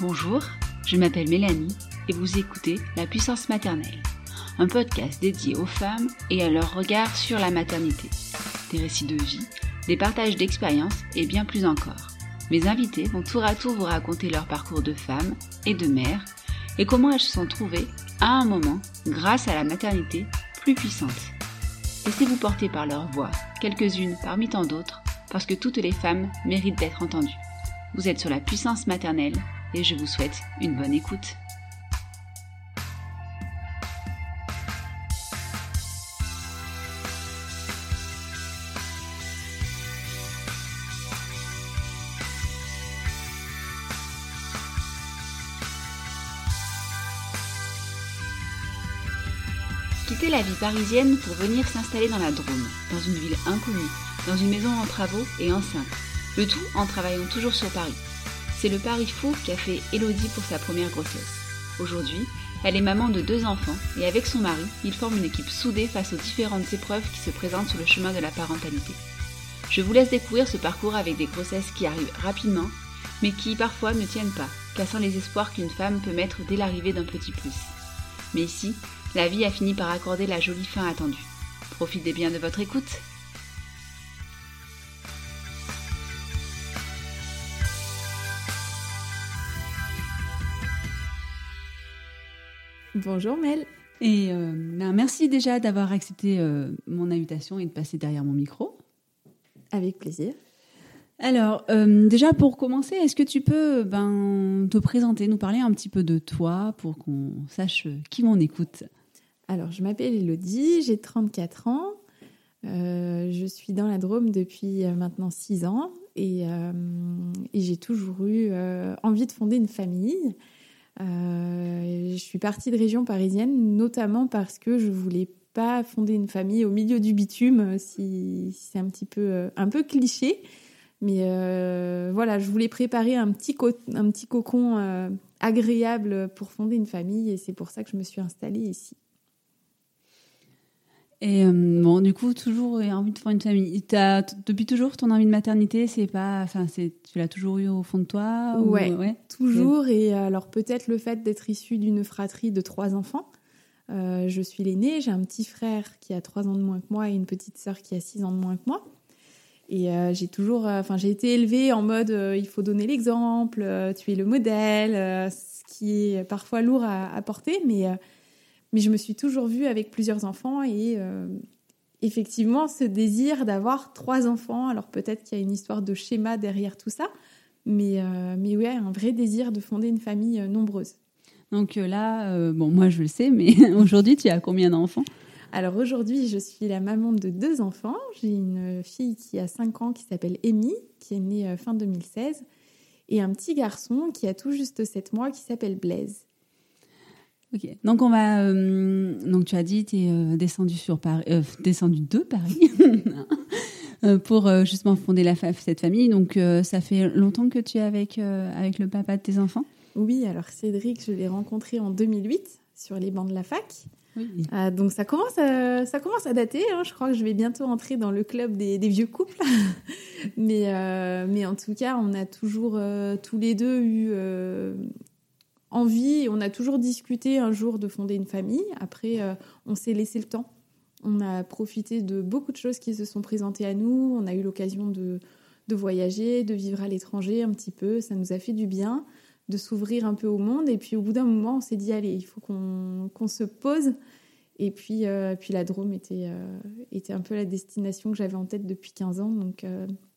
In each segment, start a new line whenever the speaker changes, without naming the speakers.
Bonjour, je m'appelle Mélanie et vous écoutez La puissance maternelle un podcast dédié aux femmes et à leur regard sur la maternité. Des récits de vie, des partages d'expériences et bien plus encore. Mes invités vont tour à tour vous raconter leur parcours de femme et de mère et comment elles se sont trouvées, à un moment, grâce à la maternité, plus puissantes. Laissez-vous porter par leur voix, quelques-unes parmi tant d'autres, parce que toutes les femmes méritent d'être entendues. Vous êtes sur la puissance maternelle et je vous souhaite une bonne écoute. Quitter la vie parisienne pour venir s'installer dans la Drôme, dans une ville inconnue, dans une maison en travaux et enceinte. Le tout en travaillant toujours sur Paris. C'est le pari fou qu'a fait Elodie pour sa première grossesse. Aujourd'hui, elle est maman de deux enfants et avec son mari, ils forment une équipe soudée face aux différentes épreuves qui se présentent sur le chemin de la parentalité. Je vous laisse découvrir ce parcours avec des grossesses qui arrivent rapidement, mais qui parfois ne tiennent pas, cassant les espoirs qu'une femme peut mettre dès l'arrivée d'un petit plus. Mais ici, la vie a fini par accorder la jolie fin attendue. Profitez bien de votre écoute.
Bonjour Mel.
Et euh, ben, merci déjà d'avoir accepté euh, mon invitation et de passer derrière mon micro.
Avec plaisir.
Alors, euh, déjà pour commencer, est-ce que tu peux ben, te présenter, nous parler un petit peu de toi pour qu'on sache qui m'en écoute?
Alors, je m'appelle Elodie, j'ai 34 ans. je suis dans la Drôme depuis maintenant 6 ans et, et j'ai toujours eu envie de fonder une famille. Euh, je suis partie de région parisienne, notamment parce que je voulais pas fonder une famille au milieu du bitume, si, c'est un petit peu euh, un peu cliché. Mais euh, voilà, je voulais préparer un petit, un petit cocon agréable pour fonder une famille et c'est pour ça que je me suis installée ici.
Et euh, bon, du coup, toujours envie de faire une famille. As, depuis toujours, ton envie de maternité, c'est pas, enfin, c'est, tu l'as toujours eu au fond de toi
ouais, ouais, toujours. Et alors peut-être le fait d'être issue d'une fratrie de trois enfants. Euh, je suis l'aînée, j'ai un petit frère qui a trois ans de moins que moi et une petite sœur qui a six ans de moins que moi. Et euh, j'ai toujours, enfin, j'ai été élevée en mode, il faut donner l'exemple, tu es le modèle, ce qui est parfois lourd à, à porter, mais mais je me suis toujours vue avec plusieurs enfants et euh, effectivement, ce désir d'avoir trois enfants, alors peut-être qu'il y a une histoire de schéma derrière tout ça, mais, euh, mais ouais, un vrai désir de fonder une famille euh, nombreuse.
Donc là, bon, moi je le sais, mais aujourd'hui, tu as combien d'enfants?
Alors aujourd'hui, je suis la maman de deux enfants. J'ai une fille qui a 5 ans qui s'appelle Amy, qui est née fin 2016, et un petit garçon qui a tout juste 7 mois qui s'appelle Blaise.
Donc on va. Euh, donc tu as dit, tu es euh, descendu sur Paris, euh, descendu de Paris pour justement fonder la cette famille. Donc ça fait longtemps que tu es avec avec le papa de tes enfants?
Oui, alors Cédric, je l'ai rencontré en 2008 sur les bancs de la fac. donc ça commence à, ça commence à dater. Hein. Je crois que je vais bientôt entrer dans le club des, des vieux couples. mais mais en tout cas, on a toujours tous les deux eu On a toujours discuté un jour de fonder une famille. Après, euh, on s'est laissé le temps. On a profité de beaucoup de choses qui se sont présentées à nous. On a eu l'occasion de, voyager, de vivre à l'étranger un petit peu. Ça nous a fait du bien. de s'ouvrir un peu au monde. Et puis au bout d'un moment, on s'est dit, allez, il faut qu'on se pose. Et puis, euh, puis la Drôme était, euh, était un peu la destination que j'avais en tête depuis 15 ans. Donc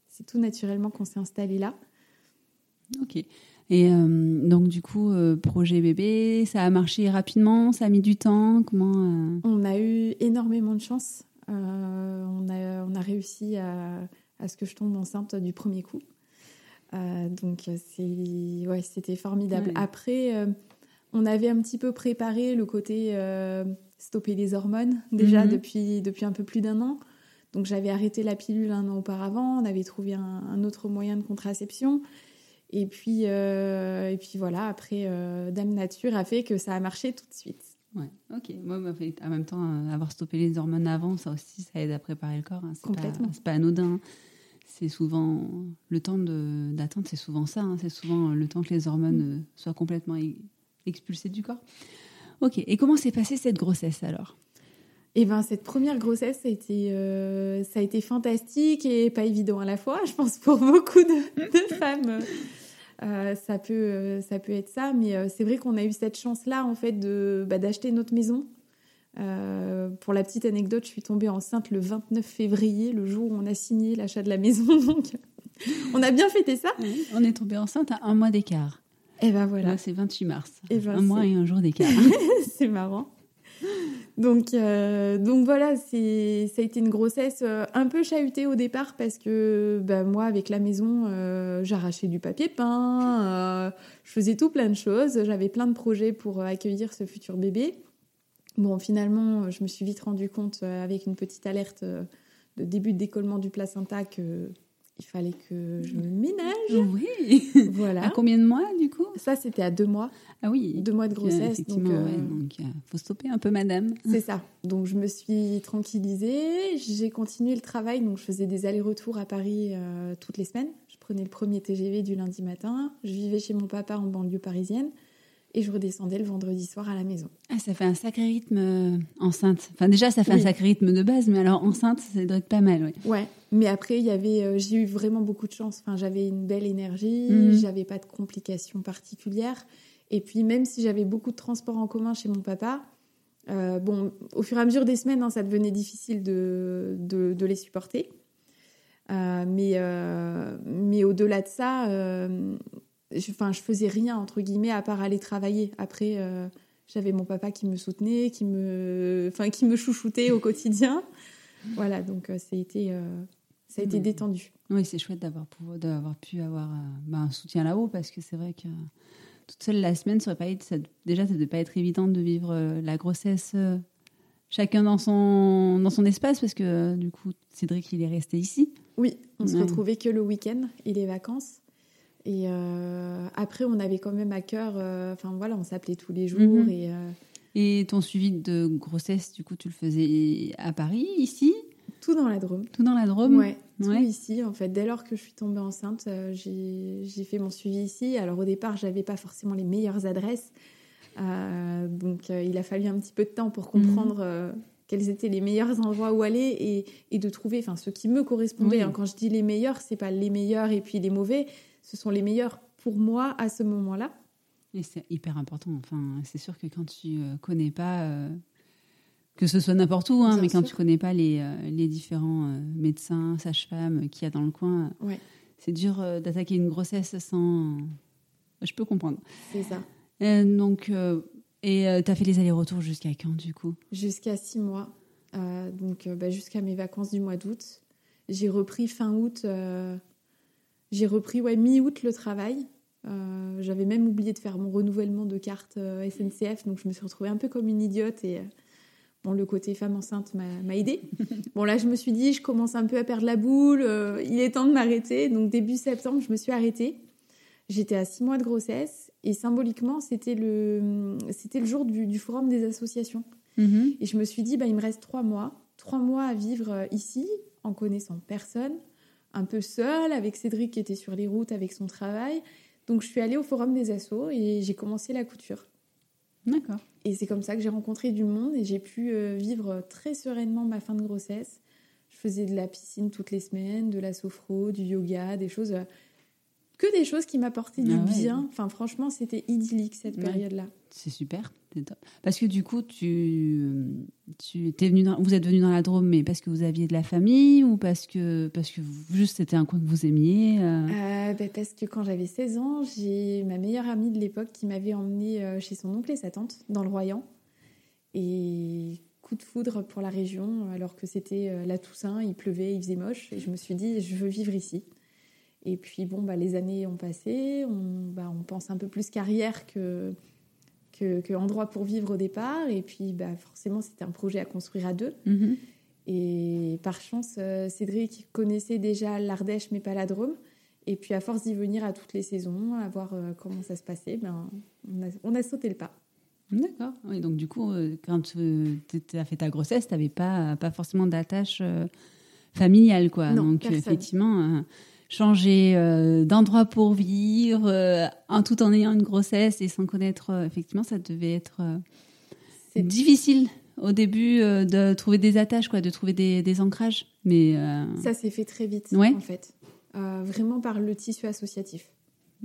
c'est tout naturellement qu'on s'est installé là.
Ok. Et donc du coup, projet bébé, ça a marché rapidement, ça a mis du temps. Comment
On a eu énormément de chance. on, a, on a réussi à, à ce que je tombe enceinte du premier coup. Euh, donc c'est ouais, c'était formidable. Après, euh, on avait un petit peu préparé le côté euh, stopper les hormones déjà mhm. depuis depuis un peu plus d'un an. Donc j'avais arrêté la pilule un an auparavant. On avait trouvé un, autre moyen de contraception. Et puis et puis voilà. Après, Dame Nature a fait que ça a marché tout de suite.
Ouais, ok. Moi, en même temps, avoir stoppé les hormones avant, ça aussi, ça aide à préparer le corps. Hein.
Complètement.
C'est pas, pas anodin c'est souvent le temps d'attente, c'est souvent ça. Hein. c'est souvent le temps que les hormones mm. euh, soient complètement expulsées du corps. Ok. Et comment s'est passée cette grossesse alors?
Eh ben, cette première grossesse, ça a, été, euh, ça a été fantastique et pas évident à la fois. Je pense pour beaucoup de, femmes, euh, ça, peut, ça peut être ça. Mais c'est vrai qu'on a eu cette chance-là, en fait, de, bah, d'acheter notre maison euh, pour la petite anecdote, je suis tombée enceinte le 29 février, le jour où on a signé l'achat de la maison. Donc, on a bien fêté ça.
on est tombé enceinte à un mois d'écart.
Et ben voilà.
c'est 28 mars. Et ben un mois et un jour d'écart.
c'est marrant. Donc, euh, donc voilà, c'est, ça a été une grossesse euh, un peu chahutée au départ parce que ben, moi, avec la maison, j'arrachais du papier peint, je faisais tout plein de choses. J'avais plein de projets pour accueillir ce futur bébé. Bon, finalement, je me suis vite rendu compte euh, avec une petite alerte euh, de début de décollement du placenta que il fallait que je me ménage.
Oui. Voilà. À combien de mois du coup?
Ça, c'était à deux mois.
Ah oui.
Deux mois de grossesse.
donc, il euh, faut stopper un peu, madame.
C'est ça. Donc, je me suis tranquillisée. J'ai continué le travail. Donc, je faisais des allers-retours à Paris toutes les semaines. Je prenais le premier TGV du lundi matin. Je vivais chez mon papa en banlieue parisienne et je redescendais le vendredi soir à la maison.
Ah, ça fait un sacré rythme euh, enceinte. Enfin, déjà, ça fait un sacré rythme de base, mais alors enceinte, ça doit être pas mal, oui.
Ouais, mais après, il y avait, euh, j'ai eu vraiment beaucoup de chance. Enfin, j'avais une belle énergie, mhm. j'avais pas de complications particulières. Et puis, même si j'avais beaucoup de transports en commun chez mon papa, euh, bon, au fur et à mesure des semaines, hein, ça devenait difficile de, de, de les supporter. mais mais au-delà de ça, je, enfin, je faisais rien entre guillemets à part aller travailler. Après, euh, j'avais mon papa qui me soutenait, qui me, enfin, qui me chouchoutait au quotidien. Voilà, donc euh, ça a été, euh, ça a été détendu.
Oui, c'est chouette d'avoir pu avoir bah, un soutien là-haut parce que c'est vrai que toute seule la semaine, ça aurait pas été, ça, déjà, ça devait pas être évident de vivre la grossesse chacun dans son dans son espace parce que du coup, Cédric, il est resté ici.
Oui, on se retrouvait que le week-end et les vacances. Et euh, après, on avait quand même à cœur, euh, enfin voilà, on s'appelait tous les jours. Mhm. Et, euh,
et ton suivi de grossesse, du coup, tu le faisais à Paris, ici?
Tout dans la Drôme.
Tout dans la Drôme?
Ouais, tout ici. En fait, dès lors que je suis tombée enceinte, j'ai fait mon suivi ici. Alors au départ, j'avais pas forcément les meilleures adresses. donc il a fallu un petit peu de temps pour mhm. comprendre quels étaient les meilleurs endroits où aller et, et de trouver enfin ce qui me correspondait. Hein, quand je dis les meilleurs, c'est pas les meilleurs et puis les mauvais, ce sont les meilleurs pour moi à ce moment-là.
Et c'est hyper important. Enfin, c'est sûr que quand tu euh, connais pas, euh, que ce soit n'importe où, hein, mais quand tu connais pas les, euh, les différents médecins, sages-femmes qu'il y a dans le coin, c'est dur d'attaquer une grossesse sans. Je peux comprendre.
C'est ça.
donc, et tu as fait les allers-retours jusqu'à quand du coup?
Jusqu'à six mois. donc, bah, jusqu'à mes vacances du mois d'août. J'ai repris fin août j'ai repris ouais, mi-août le travail. Euh, j'avais même oublié de faire mon renouvellement de carte euh, SNCF, donc je me suis retrouvée un peu comme une idiote et euh, bon, le côté femme enceinte m'a aidée. bon, là, je me suis dit, je commence un peu à perdre la boule, il est temps de m'arrêter. Donc, début septembre, je me suis arrêtée. J'étais à six mois de grossesse et symboliquement, c'était le, le jour du, forum des associations. Mm-hmm. Et je me suis dit, bah, il me reste trois mois, trois mois à vivre ici en connaissant personne un peu seule avec Cédric qui était sur les routes avec son travail. Donc je suis allée au forum des assos et j'ai commencé la couture.
D'accord.
Et c'est comme ça que j'ai rencontré du monde et j'ai pu euh, vivre très sereinement ma fin de grossesse. Je faisais de la piscine toutes les semaines, de la sophro, du yoga, des choses euh, que des choses qui m'apportaient du
Ah ouais.
bien. Enfin, franchement, c'était idyllique cette
Ouais.
période-là.
C'est super, c'est top. Parce que du coup, tu, tu étais venu dans- vous êtes venu dans la Drôme, mais parce que vous aviez de la famille ou parce que, parce que vous- juste c'était un coin que vous aimiez euh,
Euh, ben, parce que quand j'avais 16 ans, j'ai ma meilleure amie de l'époque qui m'avait emmenée euh, chez son oncle et sa tante dans le Royan. Et coup de foudre pour la région, alors que c'était la Toussaint, il pleuvait, il faisait moche. Et je me suis dit, je veux vivre ici. Et puis, bon, bah, les années ont passé. On, bah, on pense un peu plus carrière que, que, que endroit pour vivre au départ. Et puis, bah, forcément, c'était un projet à construire à deux.
mhm.
Et par chance, euh, Cédric connaissait déjà l'Ardèche, mais pas la Drôme. Et puis, à force d'y venir à toutes les saisons, à voir euh, comment ça se passait, ben, on, a, on a sauté le pas.
D'accord. Oui, donc du coup, euh, quand tu as fait ta grossesse, tu n'avais pas, pas forcément d'attache familiale, quoi.
Non,
donc
personne.
effectivement, changer euh, d'endroit pour vivre, euh, en tout en ayant une grossesse et sans connaître, euh, effectivement, ça devait être
C'est-
difficile au début de trouver des attaches, quoi, de trouver des, des ancrages. Mais
Ça s'est fait très vite,
Ouais.
en fait. Vraiment par le tissu associatif.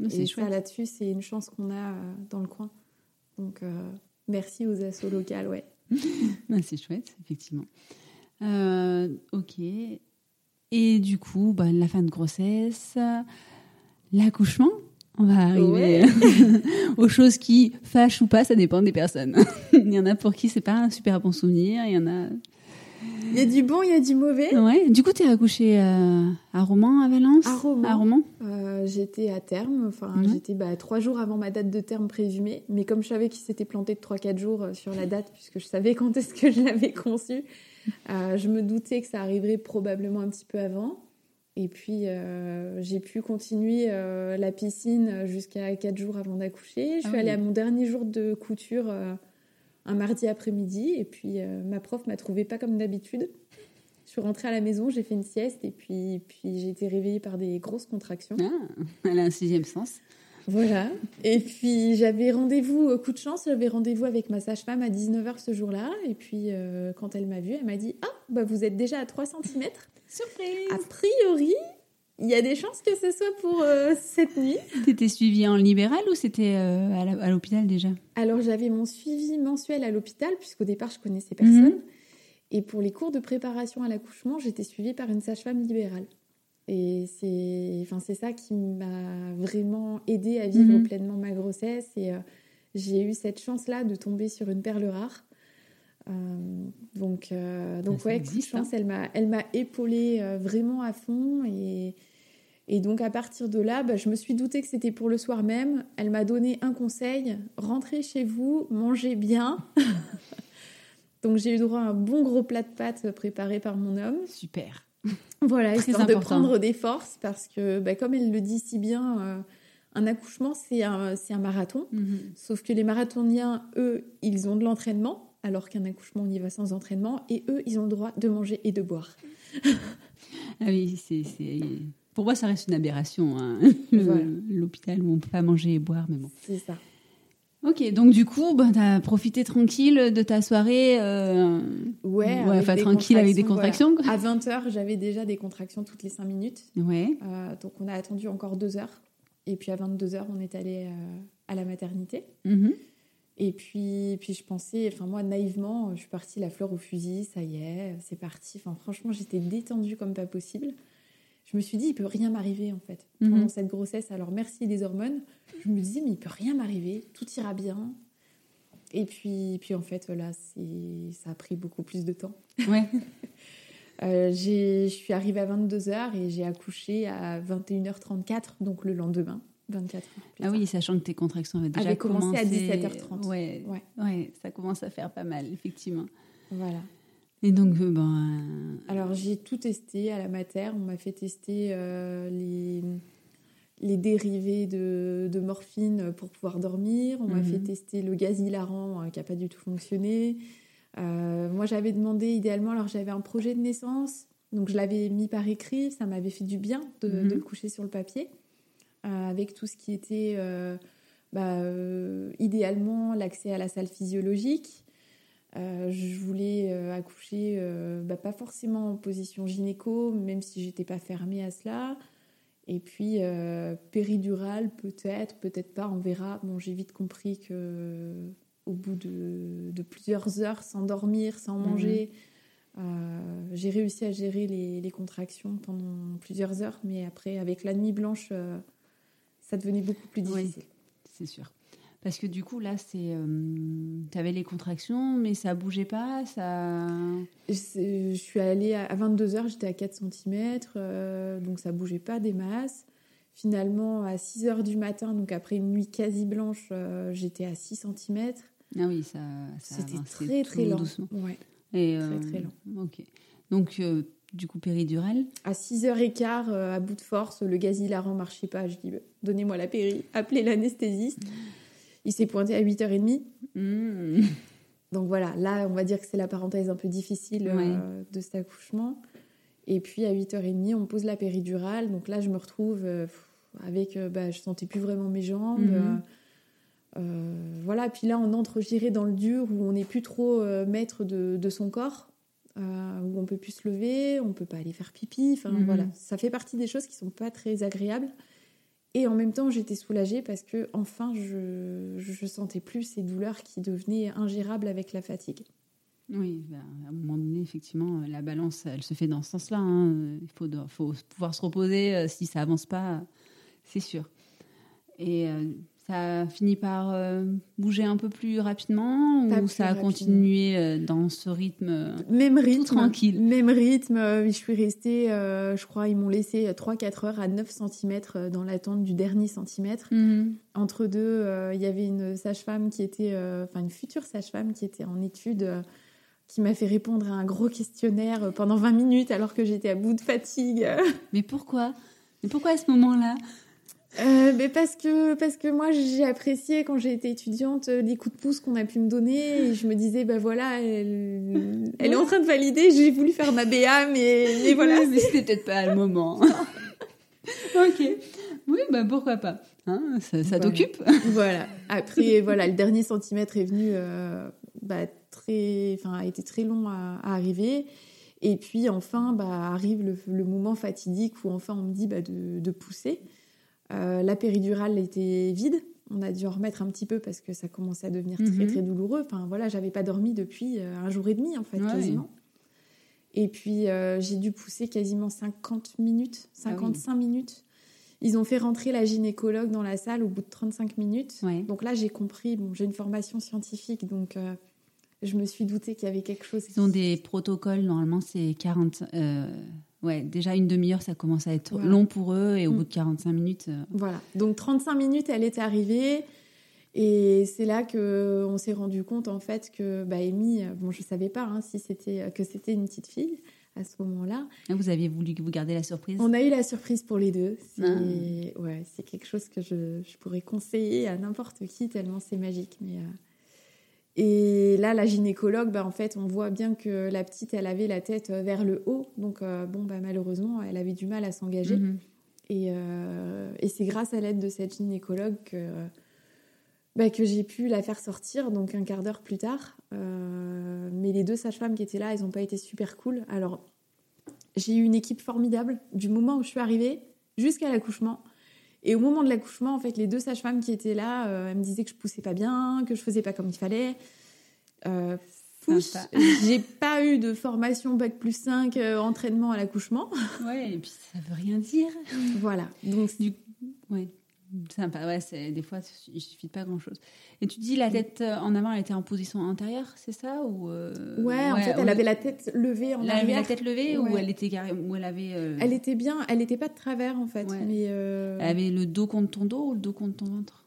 c'est
Et
chouette.
ça, là-dessus, c'est une chance qu'on a dans le coin. Donc, merci aux assos locales, ouais.
C'est chouette, effectivement. Euh, ok. Et du coup, bah, la fin de grossesse, l'accouchement, on va arriver aux choses qui fâchent ou pas, ça dépend des personnes. il y en a pour qui c'est pas un super bon souvenir, il y en a.
Il y a du bon, il y a du mauvais.
Ouais. Du coup, tu es accouchée euh, à Romans, à Valence
À Romans.
À Romans
Euh, j'étais à terme, enfin j'étais bah, trois jours avant ma date de terme présumée, mais comme je savais qu'il s'était planté de 3-4 jours euh, sur la date, puisque je savais quand est-ce que je l'avais conçu, euh, je me doutais que ça arriverait probablement un petit peu avant. Et puis euh, j'ai pu continuer euh, la piscine jusqu'à 4 jours avant d'accoucher. Je
Ah
suis
oui.
allée à mon dernier jour de couture un mardi après-midi, et puis ma prof m'a trouvé pas comme d'habitude. Je suis rentrée à la maison, j'ai fait une sieste, et puis, puis j'ai été réveillée par des grosses contractions.
ah, Elle a un sixième sens.
Voilà. Et puis j'avais rendez-vous, euh, coup de chance, j'avais rendez-vous avec ma sage-femme à 19h ce jour-là. Et puis euh, quand elle m'a vue, elle m'a dit Ah, bah vous êtes déjà à 3 cm.
Surprise
A priori, il y a des chances que ce soit pour euh, cette nuit.
T'étais suivie en libéral ou c'était euh, à l'hôpital déjà?
Alors j'avais mon suivi mensuel à l'hôpital, puisqu'au départ je connaissais personne. Et pour les cours de préparation à l'accouchement, j'étais suivie par une sage-femme libérale. Et c'est enfin, ça qui m'a vraiment aidée à vivre
Mhm.
pleinement ma grossesse. Et euh, j'ai eu cette chance-là de tomber sur une perle rare. Euh, donc, euh, donc
Ça
ouais,
existe,
elle m'a, elle m'a épaulée euh, vraiment à fond. Et, et donc à partir de là, bah, je me suis doutée que c'était pour le soir même. Elle m'a donné un conseil rentrez chez vous, mangez bien. donc j'ai eu droit à un bon gros plat de pâtes préparé par mon homme.
Super.
Voilà,
Très
histoire de
important.
prendre des forces parce que, bah, comme elle le dit si bien, euh, un accouchement c'est un, c'est un marathon.
Mhm.
Sauf que les marathoniens, eux, ils ont de l'entraînement, alors qu'un accouchement, on y va sans entraînement, et eux, ils ont le droit de manger et de boire.
Ah oui, c'est, c'est- Pour moi, ça reste une aberration. hein.
Voilà.
L'hôpital où on peut pas manger et boire, mais bon.
C'est ça.
Ok, donc du coup, bah, t'as profité tranquille de ta soirée. euh,
Ouais,
Ouais, enfin, tranquille avec des
contractions, voilà. À 20h, j'avais déjà des contractions toutes les 5 minutes.
Ouais.
Euh, donc, on a attendu encore 2 heures. Et puis, à 22h, on est allé euh, à la maternité.
Mhm.
Et puis, puis je pensais, enfin moi naïvement, je suis partie la fleur au fusil, ça y est, c'est parti. Enfin franchement, j'étais détendue comme pas possible. Je me suis dit, il peut rien m'arriver en fait
Mhm.
pendant cette grossesse. Alors merci les hormones. Je me disais, mais il peut rien m'arriver, tout ira bien. Et puis, puis en fait, là, c'est, ça a pris beaucoup plus de temps.
Ouais.
Euh, j'ai, je suis arrivée à 22h et j'ai accouché à 21h34, donc le lendemain, 24 heures plus
Ah
tard.
oui, sachant que tes contractions avaient déjà
Avait commencé à
commencé
17h30.
Ouais,
Ouais,
ouais, ça commence à faire pas mal, effectivement.
voilà.
Et donc, euh, ben, euh,
Alors j'ai tout testé à la mater. On m'a fait tester euh, les, les dérivés de, de morphine pour pouvoir dormir. On m'a
Mhm.
fait tester le gaz hilarant euh, qui n'a pas du tout fonctionné. Euh, moi j'avais demandé idéalement, alors j'avais un projet de naissance, donc je l'avais mis par écrit, ça m'avait fait du bien de,
Mhm.
de le coucher sur le papier, avec tout ce qui était bah, idéalement l'accès à la salle physiologique. Euh, je voulais euh, accoucher, euh, bah, pas forcément en position gynéco, même si j'étais pas fermée à cela. Et puis, péridurale, peut-être, peut-être pas, on verra. Bon, j'ai vite compris que au bout de, plusieurs heures, sans dormir, sans mhm. manger, j'ai réussi à gérer les, contractions pendant plusieurs heures. Mais après, avec la nuit blanche, ça devenait beaucoup plus difficile.
c'est sûr. Parce que du coup, là, c'est. Euh, tu avais les contractions, mais ça bougeait pas ça...
Je suis allée à 22h, j'étais à 4 cm, euh, donc ça bougeait pas des masses. Finalement, à 6h du matin, donc après une nuit quasi blanche, euh, j'étais à 6 cm.
Ah oui, ça.
C'était très, très lent.
Ouais. Et, très, très lent. Ok. Donc, du coup, péridurale
À 6h15, à bout de force, le gaz hilarant marchait pas. Je dis, bah, donnez-moi la péri, appelez l'anesthésiste. Il s'est pointé à 8h30. Hmm. Donc voilà, là, on va dire que c'est la parenthèse un peu difficile euh, de cet accouchement. Et puis à 8h30, on pose la péridurale. Donc là, je me retrouve euh, avec. Euh, bah, je sentais plus vraiment mes jambes. Mhm. voilà, puis là, on entre, je dans le dur où on n'est plus trop maître de, de, son corps. où on peut plus se lever, on peut pas aller faire pipi. Enfin mhm. voilà, ça fait partie des choses qui sont pas très agréables. Et en même temps, j'étais soulagée parce que enfin, je, je sentais plus ces douleurs qui devenaient ingérables avec la fatigue.
Oui, ben, à un moment donné, effectivement, la balance, elle se fait dans ce sens-là. Hein. Il faut, faut, pouvoir se reposer euh, si ça avance pas, c'est sûr. Et euh, ça a fini par euh, bouger un peu plus rapidement ou ça a continué euh, dans ce rythme euh,
Même rythme.
tranquille?
Même rythme. je suis restée, je crois, ils m'ont laissé 3-4 heures à 9 cm dans l'attente du dernier centimètre. Mhm. Entre deux, il y avait une sage-femme qui était, enfin une future sage-femme qui était en étude qui m'a fait répondre à un gros questionnaire pendant 20 minutes alors que j'étais à bout de fatigue.
Mais pourquoi? Mais pourquoi à ce moment-là?
Euh, mais parce que parce que moi j'ai apprécié quand j'ai été étudiante euh, les coups de pouce qu'on a pu me donner. Et je me disais bah voilà elle, elle est en train de valider. J'ai voulu faire ma BA mais, mais voilà.
mais c'était peut-être pas le moment. Ok. Oui bah pourquoi pas hein, ça, ça t'occupe.
Voilà. Après voilà le dernier centimètre est venu euh, bah, très enfin a été très long à, arriver. Et puis enfin bah arrive le, le, moment fatidique où enfin on me dit bah, de, de pousser euh, la péridurale était vide. On a dû en remettre un petit peu parce que ça commençait à devenir très mhm. très douloureux. Enfin voilà, j'avais pas dormi depuis euh, un jour et demi en fait, quasiment. Et puis euh, j'ai dû pousser quasiment 50 minutes, 55 ah minutes. Ils ont fait rentrer la gynécologue dans la salle au bout de 35 minutes. Donc là, j'ai compris. Bon, j'ai une formation scientifique, donc je me suis douté qu'il y avait quelque chose.
Ils ont des protocoles. Normalement, c'est 40. Ouais, déjà une demi-heure, ça commence à être long pour eux et au mm. bout de 45 minutes. Euh,
voilà, donc 35 minutes, elle est arrivée. Et c'est là que on s'est rendu compte en fait que bah, Amy, bon, je savais pas hein, si c'était que c'était une petite fille à ce moment-là.
Ah, vous aviez voulu que vous gardiez la surprise?
On a eu la surprise pour les deux. C'est ah. ouais, c'est quelque chose que je, je, pourrais conseiller à n'importe qui tellement c'est magique. Mais euh, et là, la gynécologue, bah, en fait, on voit bien que la petite, elle avait la tête euh, vers le haut. Donc, euh, bon, bah, malheureusement, elle avait du mal à s'engager. Mhm. Et, euh, et c'est grâce à l'aide de cette gynécologue que, bah, que j'ai pu la faire sortir, donc un quart d'heure plus tard. mais les deux sages-femmes qui étaient là, elles n'ont pas été super cool. Alors, j'ai eu une équipe formidable du moment où je suis arrivée jusqu'à l'accouchement. Et au moment de l'accouchement, en fait, les deux sages-femmes qui étaient là, euh, elles me disaient que je poussais pas bien, que je faisais pas comme il fallait. Euh, j'ai pas eu de formation bac plus 5 euh, entraînement à l'accouchement.
Ouais, et puis ça veut rien dire.
Voilà. Donc du
ouais. Sympa, ouais, c'est, des fois, il suffit de pas grand-chose. Et tu dis la tête euh, en avant, elle était en position intérieure, c'est ça ou
euh, ouais, en fait, elle avait la tête levée en
elle
arrière.
avait la tête levée ou elle était ou elle avait. Euh,
elle était bien, elle n'était pas de travers en fait, mais. Elle
avait le dos contre ton dos ou le dos contre ton ventre?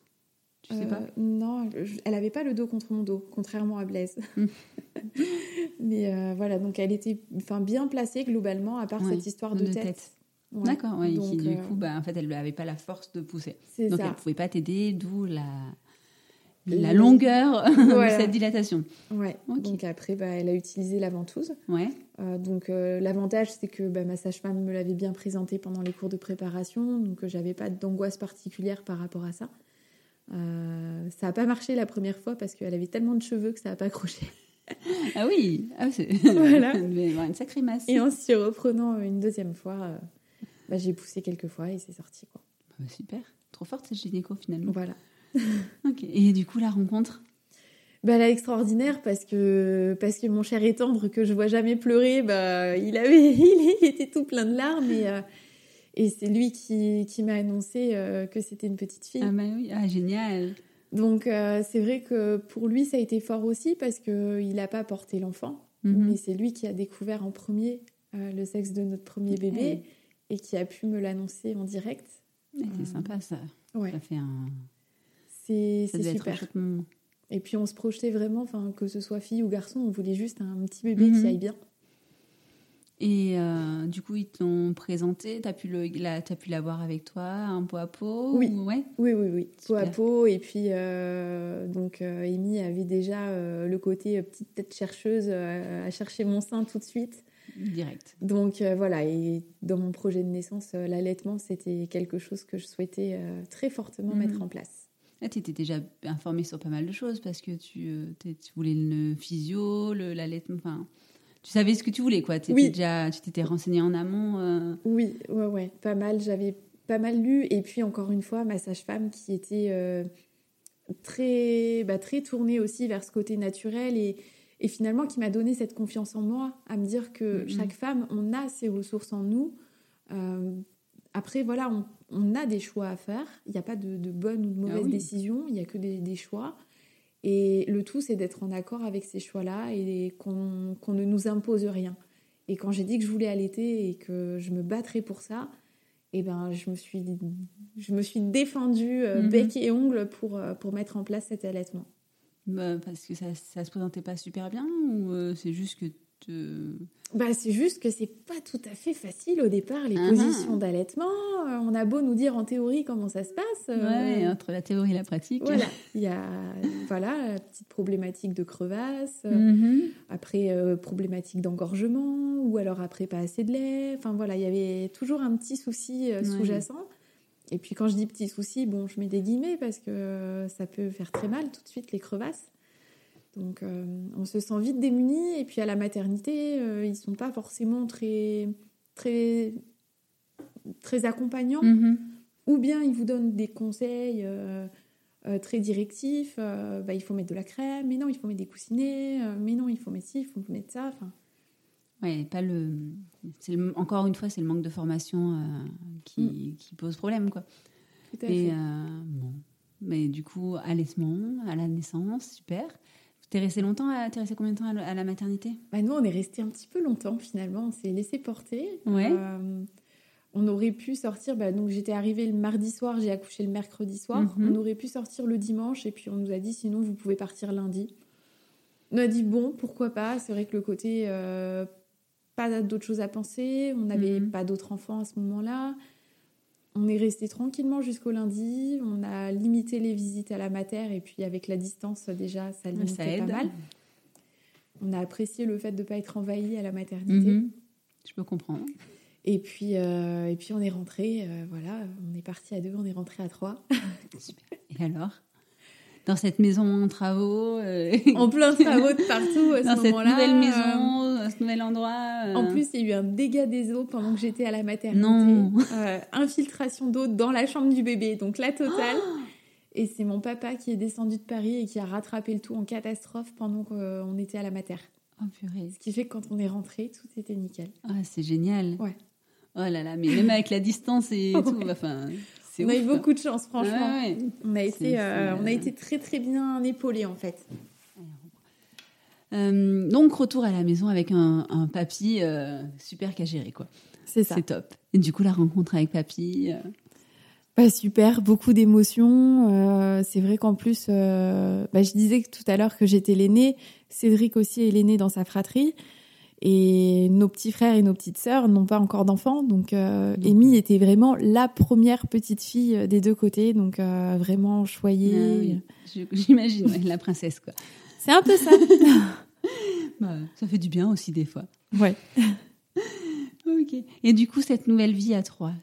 Tu sais pas?
Non, elle avait pas le dos contre mon dos, contrairement à Blaise. Hmm. mais voilà, donc elle était, bien placée globalement, à part cette histoire de, tête.
D'accord, oui. Qui, du coup, bah, en fait, elle n'avait pas la force de pousser. Donc, elle ne pouvait pas t'aider, d'où la, la longueur de cette dilatation.
Ouais. Donc après, bah, elle a utilisé la ventouse. Ouais. Euh, donc euh, l'avantage, c'est que bah, ma sage-femme me l'avait bien présenté pendant les cours de préparation, donc euh, j'avais pas d'angoisse particulière par rapport à ça. ça n'a pas marché la première fois parce qu'elle avait tellement de cheveux que ça n'a pas accroché.
ah oui, ah, c'est voilà. une sacrée masse.
Et en s'y reprenant une deuxième fois, bah, j'ai poussé quelques fois et c'est sorti. Quoi.
Bah, super, trop forte cette gynéco finalement.
Voilà.
ok, et du coup la rencontre?
Bah, là, extraordinaire parce que, parce que mon cher est tendre que je vois jamais pleurer, bah, il, avait, il était tout plein de larmes et, euh, et c'est lui qui, qui m'a annoncé euh, que c'était une petite fille.
Ah bah oui, ah, génial.
Donc euh, c'est vrai que pour lui ça a été fort aussi parce qu'il n'a pas porté l'enfant,
Mhm.
mais c'est lui qui a découvert en premier le sexe de notre premier bébé et qui a pu me l'annoncer en direct.
Ouais, C'est sympa ça.
Ouais,
Ça fait un.
c'est
devait être un
super. Et puis on se projetait vraiment, enfin que ce soit fille ou garçon, on voulait juste un petit bébé
Mhm.
qui aille bien.
Et euh, du coup, ils t'ont présenté, t'as pu, le, la, as pu l'avoir avec toi, un pot à pot
Oui.
ou- Ouais.
Oui, oui, oui, peau à
Super.
peau. Et puis, euh, donc, euh, Amy avait déjà euh, le côté euh, petite tête chercheuse euh, à chercher mon sein tout de suite.
Direct.
Donc, euh, voilà. Et dans mon projet de naissance, euh, l'allaitement, c'était quelque chose que je souhaitais euh, très fortement
Mhm.
mettre en place.
Là, tu étais déjà informée sur pas mal de choses parce que tu, tu voulais le physio, l'allaitement, enfin, tu savais ce que tu voulais, quoi.
Oui.
déjà, tu t'étais renseignée en amont.
Oui, ouais, ouais, pas mal. J'avais pas mal lu. Et puis, encore une fois, ma sage-femme qui était très, bah, très tournée aussi vers ce côté naturel et, et finalement qui m'a donné cette confiance en moi, à me dire que
Mhm.
chaque femme, on a ses ressources en nous. Euh, après, voilà, on, on a des choix à faire. Il n'y a pas de, de bonne ou de mauvaise
Ah oui.
décision, il n'y a que des, des choix. Et le tout, c'est d'être en accord avec ces choix-là et qu'on ne nous impose rien. Et quand j'ai dit que je voulais allaiter et que je me battrais pour ça, eh ben, je me suis, je me suis défendue euh,
Mhm.
bec et ongles pour, euh, pour mettre en place cet allaitement.
Bah, parce que ça, ça se présentait pas super bien ou euh, c'est juste que te...
Bah, c'est juste que c'est pas tout à fait facile au départ, les
Ah
positions d'allaitement. Euh, On a beau nous dire en théorie comment ça se passe. euh,
Ouais, entre la théorie et la pratique.
Voilà, il y a voilà, la petite problématique de crevasse,
Mhm.
après euh, problématique d'engorgement, ou alors après pas assez de lait. Enfin voilà, il y avait toujours un petit souci
Ouais.
Et puis quand je dis petit souci, bon, je mets des guillemets parce que euh, ça peut faire très mal tout de suite les crevasses. Donc euh, on se sent vite démuni. Et puis à la maternité, euh, ils sont pas forcément très très très accompagnants
Mhm.
ou bien ils vous donnent des conseils euh, très directifs. bah, il faut mettre de la crème, mais non, il faut mettre des coussinets, mais non, il faut mettre ci, il faut mettre ça. Enfin,
Ouais, pas le. c'est le- Encore une fois, c'est le manque de formation euh, qui, qui pose problème, quoi.
tout à
Et
fait.
euh, bon, mais du coup, allaitement, à la naissance, super. T'es resté longtemps, à- t'es resté combien de temps à la- maternité?
Bah, nous, on est resté un petit peu longtemps finalement. On s'est laissé porter.
Ouais.
Euh, on aurait pu sortir. Bah, donc j'étais arrivée le mardi soir, j'ai accouché le mercredi soir.
Mhm.
On aurait pu sortir le dimanche et puis on nous a dit sinon vous pouvez partir lundi. On a dit bon, pourquoi pas? C'est vrai que le côté euh, pas d'autres choses à penser. On n'avait
Mhm.
pas d'autres enfants à ce moment-là. On est resté tranquillement jusqu'au lundi. On a limité les visites à la mater et puis avec la distance déjà ça limitait
Ça aide.
pas mal. On a apprécié le fait de ne pas être envahi à la maternité.
Mhm. Je peux comprendre.
Et puis, euh, et puis on est rentré, euh, voilà, on est parti à deux, on est rentré à trois.
Super. Et alors? Dans cette maison en travaux, euh,
en plein travaux de partout à
dans
ce
cette
moment-là.
nouvelle
euh,
maison, dans ce nouvel endroit. euh,
En plus, il y a eu un dégât des eaux pendant que j'étais à la maternité.
Non.
Infiltration d'eau dans la chambre du bébé, donc la totale. Et c'est mon papa qui est descendu de Paris et qui a rattrapé le tout en catastrophe pendant qu'on était à la mater.
Oh purée.
Ce qui fait que quand on est rentré, tout était nickel.
Ah, c'est génial.
Ouais.
Oh là là, mais même avec la distance et
Ouais.
tout, enfin,
On a eu beaucoup de chance, franchement.
Ouais, ouais.
On, a été, euh, on a été très très bien épaulés en fait.
Euh, donc retour à la maison avec un, un papy euh, super qu'à gérer quoi.
C'est ça.
C'est top. Et du coup la rencontre avec papy. euh,
Bah, super, beaucoup d'émotions. Euh, c'est vrai qu'en plus, euh, bah, je disais tout à l'heure que j'étais l'aînée. Cédric aussi est l'aîné dans sa fratrie. Et nos petits frères et nos petites sœurs n'ont pas encore d'enfants. Donc, euh, Amy était vraiment la première petite fille euh, des deux côtés. Donc, euh, vraiment choyée.
ah oui, J'imagine ouais, la princesse quoi.
C'est un peu ça.
Bah, ça fait du bien aussi des fois.
ouais.
Ok. Et du coup cette nouvelle vie à trois,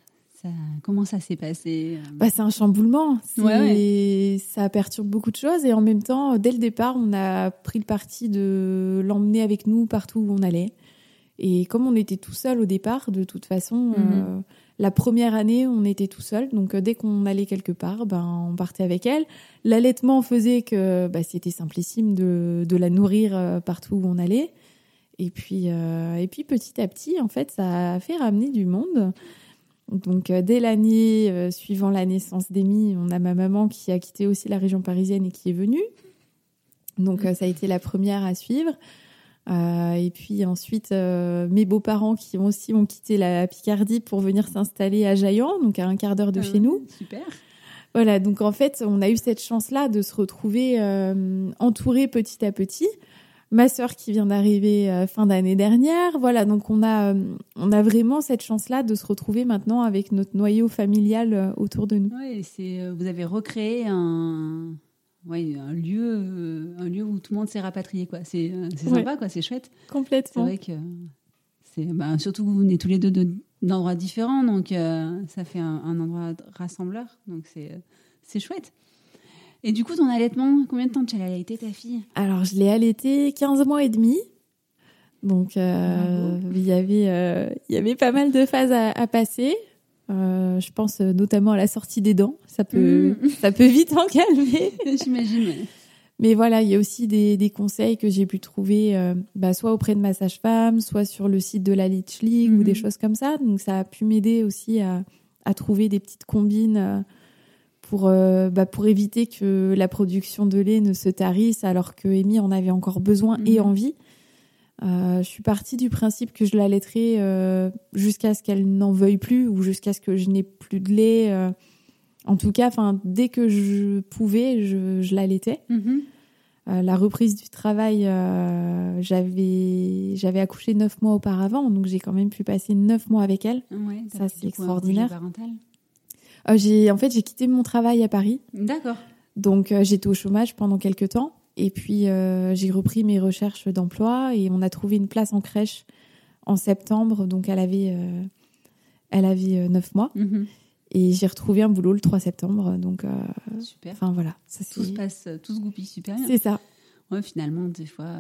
ça, comment ça s'est passé euh
Bah, c'est un chamboulement.
Ouais,
Ça perturbe beaucoup de choses. Et en même temps, dès le départ, on a pris le parti de l'emmener avec nous partout où on allait. Et comme on était tout seul au départ, de toute façon,
Mhm.
euh, La première année, on était tout seul, donc dès qu'on allait quelque part, ben on partait avec elle. L'allaitement faisait que bah, c'était simplissime de, de, la nourrir partout où on allait. Et puis, et puis petit à petit, en fait, ça a fait ramener du monde. Donc dès l'année suivant la naissance d'Emmy, on a ma maman qui a quitté aussi la région parisienne et qui est venue. Donc ça a été la première à suivre. Euh, et puis ensuite, euh, mes beaux-parents qui ont aussi ont quitté la Picardie pour venir s'installer à Jaillan, donc à un quart d'heure de ah chez nous.
Super.
Voilà, donc en fait, on a eu cette chance-là de se retrouver euh, entourés petit à petit. Ma sœur qui vient d'arriver euh, fin d'année dernière, voilà, donc on a on a vraiment cette chance-là de se retrouver maintenant avec notre noyau familial autour de nous.
Oui, c'est vous avez recréé un ouais, un lieu, euh, un lieu où tout le monde s'est rapatrié, quoi. C'est euh, sympa, quoi. C'est chouette.
Complètement.
C'est vrai que c'est, bah, surtout que vous venez tous les deux d'endroits différents, donc euh, ça fait un, endroit rassembleur, donc c'est c'est chouette. Et du coup, ton allaitement, combien de temps tu as allaité ta fille?
Alors, je l'ai allaité 15 mois et demi. Donc, il y avait il y avait pas mal de phases à, à passer. Euh, je pense euh, notamment à la sortie des dents. Ça peut, mm. ça peut vite en calmer.
J'imagine.
Mais voilà, il y a aussi des, des conseils que j'ai pu trouver euh, bah, soit auprès de ma sage-femme, soit sur le site de la Leech League ou des mm. choses comme ça. Donc ça a pu m'aider aussi à, à, trouver des petites combines pour, bah, pour éviter que la production de lait ne se tarisse alors que Amy en avait encore besoin et mm. envie. Euh, je suis partie du principe que je l'allaiterais euh, jusqu'à ce qu'elle n'en veuille plus ou jusqu'à ce que je n'ai plus de lait. Euh. en tout cas, enfin, dès que je pouvais, je, je l'allaitais. Mm-hmm. la reprise du travail, j'avais j'avais accouché neuf mois auparavant, donc j'ai quand même pu passer neuf mois avec elle. ça c'est extraordinaire. J'ai en fait j'ai quitté mon travail à Paris.
D'accord.
Donc j'étais au chômage pendant quelques temps. Et puis euh, j'ai repris mes recherches d'emploi et on a trouvé une place en crèche en septembre. Donc elle avait, euh, elle avait 9 euh, mois. Mhm. Et j'ai retrouvé un boulot le 3 septembre. Donc,
super.
Enfin voilà.
Ça, tout se passe, tout se goupille super bien.
C'est ça.
Ouais, finalement, des fois,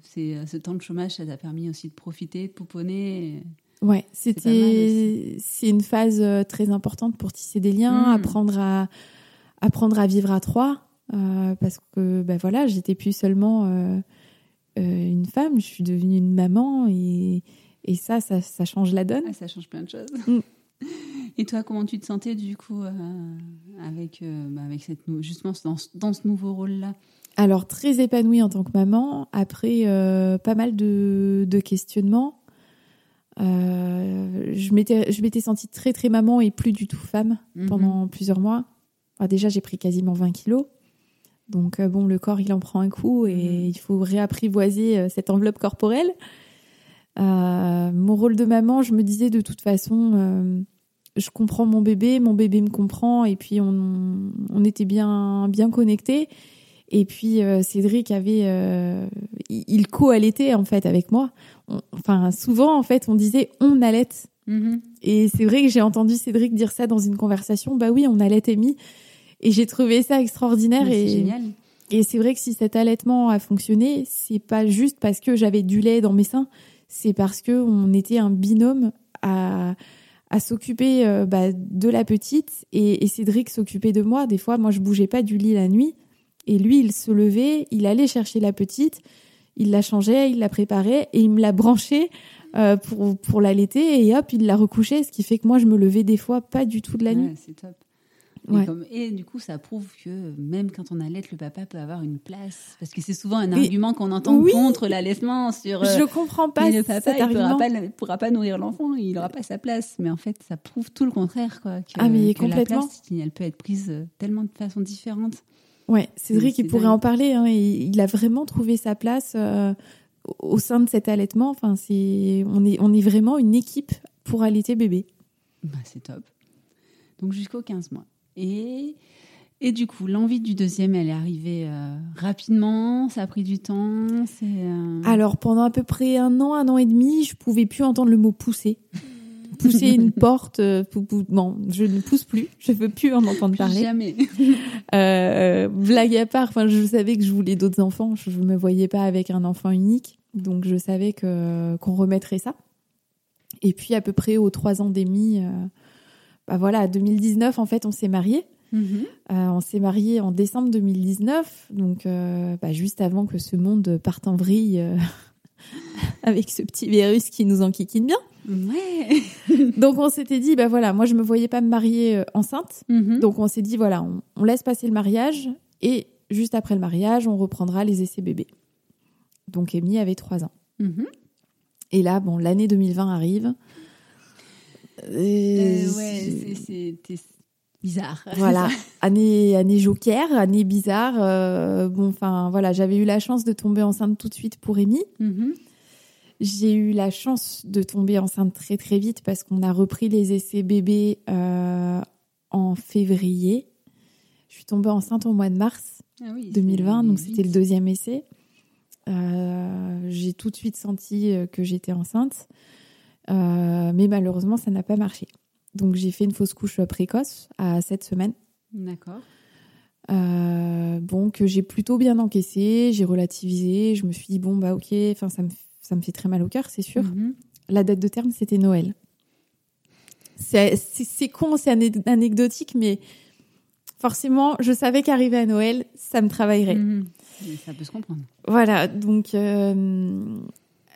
c'est ce temps de chômage, ça t'a permis aussi de profiter, de pouponner.
Ouais, c'était c'est une phase très importante pour tisser des liens, mhm. apprendre à apprendre à vivre à trois. Euh, parce que ben voilà, j'étais plus seulement euh, euh, une femme, je suis devenue une maman et, et ça, ça, ça, change la donne.
Ah, ça change plein de choses. Mm. Et toi, comment tu te sentais du coup avec, bah, avec cette, justement dans, dans ce nouveau rôle-là?
Alors, très épanouie en tant que maman, après pas mal de, de questionnements. Je m'étais sentie très très maman et plus du tout femme mm-hmm. pendant plusieurs mois. déjà, j'ai pris quasiment 20 kilos. Donc euh, bon, le corps, il en prend un coup et mhm. il faut réapprivoiser euh, cette enveloppe corporelle. Euh, mon rôle de maman, je me disais de toute façon, je comprends mon bébé, mon bébé me comprend et puis on, on était bien bien connectés. Et puis Cédric avait, il co-allaitait en fait avec moi. enfin souvent en fait, on disait on allait. Mhm. Et c'est vrai que j'ai entendu Cédric dire ça dans une conversation. Bah oui, on allait Amy. Et j'ai trouvé ça extraordinaire.
et génial.
Et c'est vrai que si cet allaitement a fonctionné, c'est pas juste parce que j'avais du lait dans mes seins, c'est parce que on était un binôme à, à s'occuper euh, bah, de la petite et, et Cédric s'occupait de moi. Des fois, moi, je bougeais pas du lit la nuit et lui, il se levait, il allait chercher la petite, il la changeait, il la préparait et il me la branchait euh, pour, pour l'allaiter et hop, il la recouchait, ce qui fait que moi, je me levais des fois pas du tout de la nuit.
C'est top. Et, du coup, ça prouve que même quand on allait, le papa peut avoir une place. Parce que c'est souvent un argument qu'on entend contre l'allaitement sur.
je comprends pas.
le papa, il ne pourra pas, nourrir l'enfant, il n'aura pas sa place. Mais en fait, ça prouve tout le contraire, quoi. Que,
ah mais complètement.
La place, elle peut être prise tellement de façon différente.
Ouais, Cédric, il pourrait en parler. Hein, il a vraiment trouvé sa place euh, au sein de cet allaitement. Enfin, c'est, on est, on est vraiment une équipe pour allaiter bébé.
Bah, c'est top. Donc jusqu'aux 15 mois. Et, et du coup, l'envie du deuxième, elle est arrivée euh, rapidement, ça a pris du temps.
Euh, Alors, pendant à peu près un an, un an et demi, je pouvais plus entendre le mot pousser. Pousser une porte, euh, bon, je ne pousse plus, je veux plus en entendre parler.
Jamais.
blague à part, enfin, je savais que je voulais d'autres enfants, je ne me voyais pas avec un enfant unique, donc je savais que qu'on remettrait ça. Et puis à peu près aux trois ans d'émis, euh, bah voilà, 2019 en fait, on s'est mariés.
Mhm.
Euh, on s'est mariés en décembre 2019, donc euh, bah, juste avant que ce monde parte en vrille euh, avec ce petit virus qui nous enquiquine bien.
Ouais.
Donc on s'était dit, bah voilà, moi je me voyais pas me marier euh, enceinte,
Mhm.
donc on s'est dit voilà, on, on laisse passer le mariage et juste après le mariage, on reprendra les essais bébés. Donc Amy avait trois ans.
Mhm.
Et là, bon, l'année 2020 arrive. Et
Euh, ouais, c'est- bizarre.
Voilà, année, année joker, année bizarre. euh, bon, enfin, voilà, j'avais eu la chance de tomber enceinte tout de suite pour Amy. J'ai eu la chance de tomber enceinte très très vite parce qu'on a repris les essais bébés euh, en février. Je suis tombée enceinte au mois de mars
Ah oui,
2020,
c'est
donc c'était le deuxième essai. Euh, j'ai tout de suite senti euh, que j'étais enceinte, Euh, mais malheureusement, ça n'a pas marché. Donc j'ai fait une fausse couche précoce à 7 semaines.
D'accord.
Euh, bon, que j'ai plutôt bien encaissé, j'ai relativisé, je me suis dit, bon, bah ok, enfin, ça me, ça me fait très mal au cœur, c'est sûr.
Mhm.
La date de terme, c'était Noël. C'est con, c'est anecdotique, mais forcément, je savais qu'arriver à Noël, ça me travaillerait.
Mhm. Ça peut se comprendre.
Voilà, donc euh,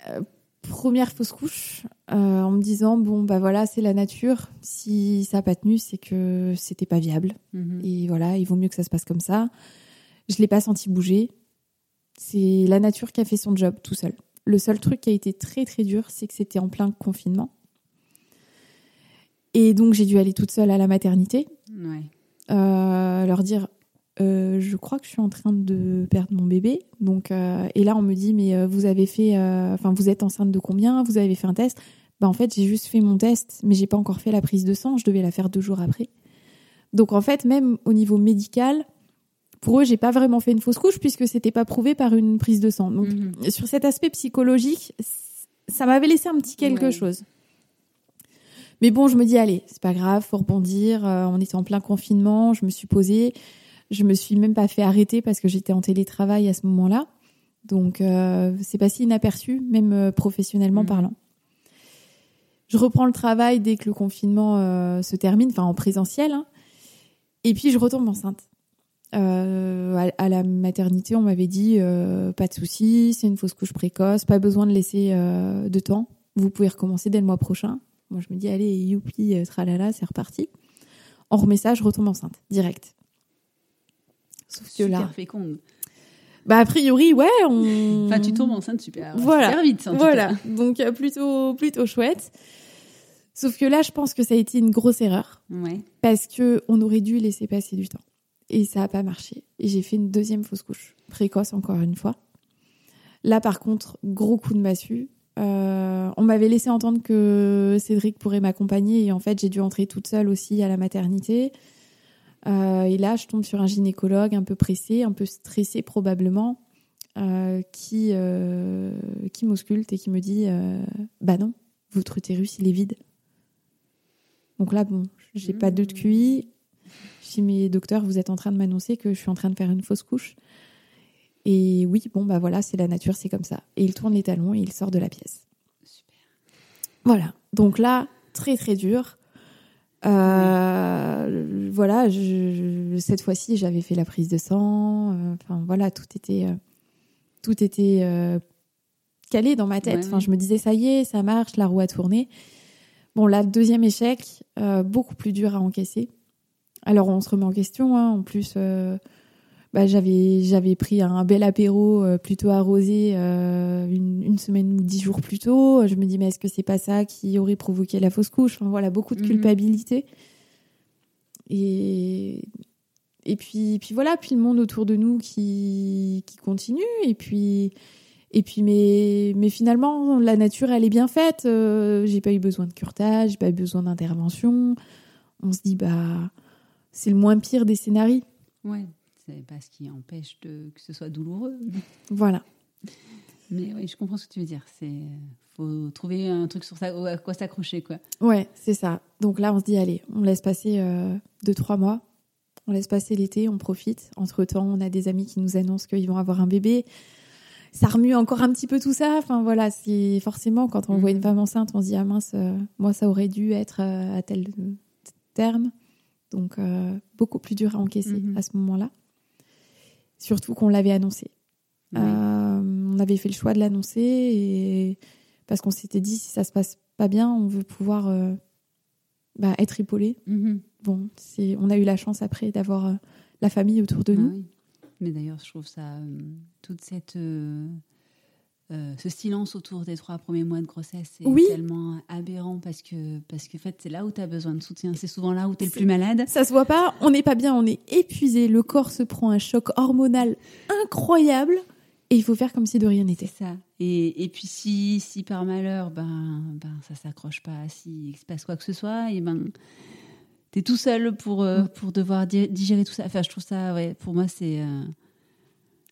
euh, première fausse couche, euh, en me disant, bon, bah voilà, c'est la nature, si ça n'a pas tenu, c'est que c'était pas viable.
Mhm.
Et voilà, il vaut mieux que ça se passe comme ça. Je l'ai pas senti bouger. C'est la nature qui a fait son job tout seul. Le seul truc qui a été très très dur, c'est que c'était en plein confinement. Et donc j'ai dû aller toute seule à la maternité,
Ouais.
euh, leur dire euh, je crois que je suis en train de perdre mon bébé. Donc euh, et là on me dit mais vous avez fait, enfin vous êtes enceinte de combien? Vous avez fait un test? Bah en fait j'ai juste fait mon test, mais j'ai pas encore fait la prise de sang. Je devais la faire deux jours après. Donc en fait même au niveau médical, pour eux j'ai pas vraiment fait une fausse couche puisque c'était pas prouvé par une prise de sang. Donc
Mhm.
sur cet aspect psychologique, ça m'avait laissé un petit quelque
Ouais.
chose. Mais bon, je me dis, allez, c'est pas grave, faut rebondir. Euh, on était en plein confinement, je me suis posée. Je me suis même pas fait arrêter parce que j'étais en télétravail à ce moment-là. Donc, euh, c'est pas si inaperçu, même euh, professionnellement
Mhm.
parlant. Je reprends le travail dès que le confinement se termine, enfin en présentiel. hein. et puis, je retombe enceinte. Euh, à, à la maternité, on m'avait dit euh, pas de souci, c'est une fausse couche précoce, pas besoin de laisser euh, de temps. Vous pouvez recommencer dès le mois prochain. Moi, je me dis allez, youpi, tralala, c'est reparti. On remet ça, je retombe enceinte direct. Sauf que
Super
là,
féconde.
bah a priori, ouais, on.
Enfin, tu tombes enceinte super,
Voilà.
super vite. en tout
Voilà,
cas.
donc plutôt plutôt chouette. Sauf que là, je pense que ça a été une grosse erreur
Ouais.
parce que on aurait dû laisser passer du temps et ça a pas marché. Et j'ai fait une deuxième fausse couche précoce encore une fois. Là, par contre, gros coup de massue. Euh, on m'avait laissé entendre que Cédric pourrait m'accompagner et en fait, j'ai dû entrer toute seule aussi à la maternité. Euh, et là, je tombe sur un gynécologue un peu pressé, un peu stressé probablement, euh, qui qui m'ausculte et qui me dit bah non, votre utérus il est vide. Donc là, bon, j'ai pas de QI. Je dis mais docteur, vous êtes en train de m'annoncer que je suis en train de faire une fausse couche. Et oui, bon bah voilà, c'est la nature, c'est comme ça. Et il tourne les talons et il sort de la pièce.
Super.
Voilà. Donc là, très très dur. Euh, voilà, je- je- cette fois-ci, j'avais fait la prise de sang. euh, Enfin voilà, tout était euh, tout était calé dans ma tête.
Ouais,
enfin, je me disais ça y est, ça marche, la roue a tourné. Bon, là, deuxième échec, beaucoup plus dur à encaisser. Alors, on se remet en question. hein. En plus, euh, bah, j'avais j'avais pris un bel apéro euh, plutôt arrosé euh, une, une semaine ou dix jours plus tôt. Je me dis mais est-ce que c'est pas ça qui aurait provoqué la fausse couche? Enfin voilà, beaucoup de
Mhm.
culpabilité. Et et puis puis voilà, puis le monde autour de nous qui qui continue et puis et puis mais mais finalement la nature elle est bien faite. Euh, j'ai pas eu besoin de curtage, j'ai pas eu besoin d'intervention. On se dit bah c'est le moins pire des scénarios.
Ouais. C'est pas ce qui empêche de, que ce soit douloureux.
Voilà.
Mais oui, je comprends ce que tu veux dire. C'est faut trouver un truc sur ça, à quoi s'accrocher, quoi.
Ouais, c'est ça. Donc là, on se dit, allez, on laisse passer euh, deux, trois mois. On laisse passer l'été, on profite. Entre-temps, on a des amis qui nous annoncent qu'ils vont avoir un bébé. ça remue encore un petit peu tout ça. Enfin voilà, c'est forcément quand on voit une
Mhm.
femme enceinte, on se dit ah mince, euh, moi ça aurait dû être euh, à tel terme. Donc euh, beaucoup plus dur à encaisser
Mhm.
à ce moment-là. Surtout qu'on l'avait annoncé. Euh, on avait fait le choix de l'annoncer et parce qu'on s'était dit si ça se passe pas bien, on veut pouvoir euh, bah, être épaulé.
Mhm.
Bon, c'est, on a eu la chance après d'avoir la famille autour de
Ah
nous.
oui. Mais d'ailleurs, je trouve ça, toute cette, euh, ce silence autour des trois premiers mois de grossesse,
Oui.
tellement aberrant parce que, parce que en fait, c'est là où tu as besoin de soutien. C'est souvent là où tu es le plus malade.
Ça se voit pas, on n'est pas bien, on est épuisé, le corps se prend un choc hormonal incroyable et il faut faire comme si de rien n'était.
ça. Et, et puis si, si par malheur, ben, ben ça s'accroche pas, s'il se passe quoi que ce soit, et ben t'es tout seul pour, euh,
Mm.
pour devoir di- digérer tout ça. Enfin, je trouve ça, ouais, pour moi, c'est. euh,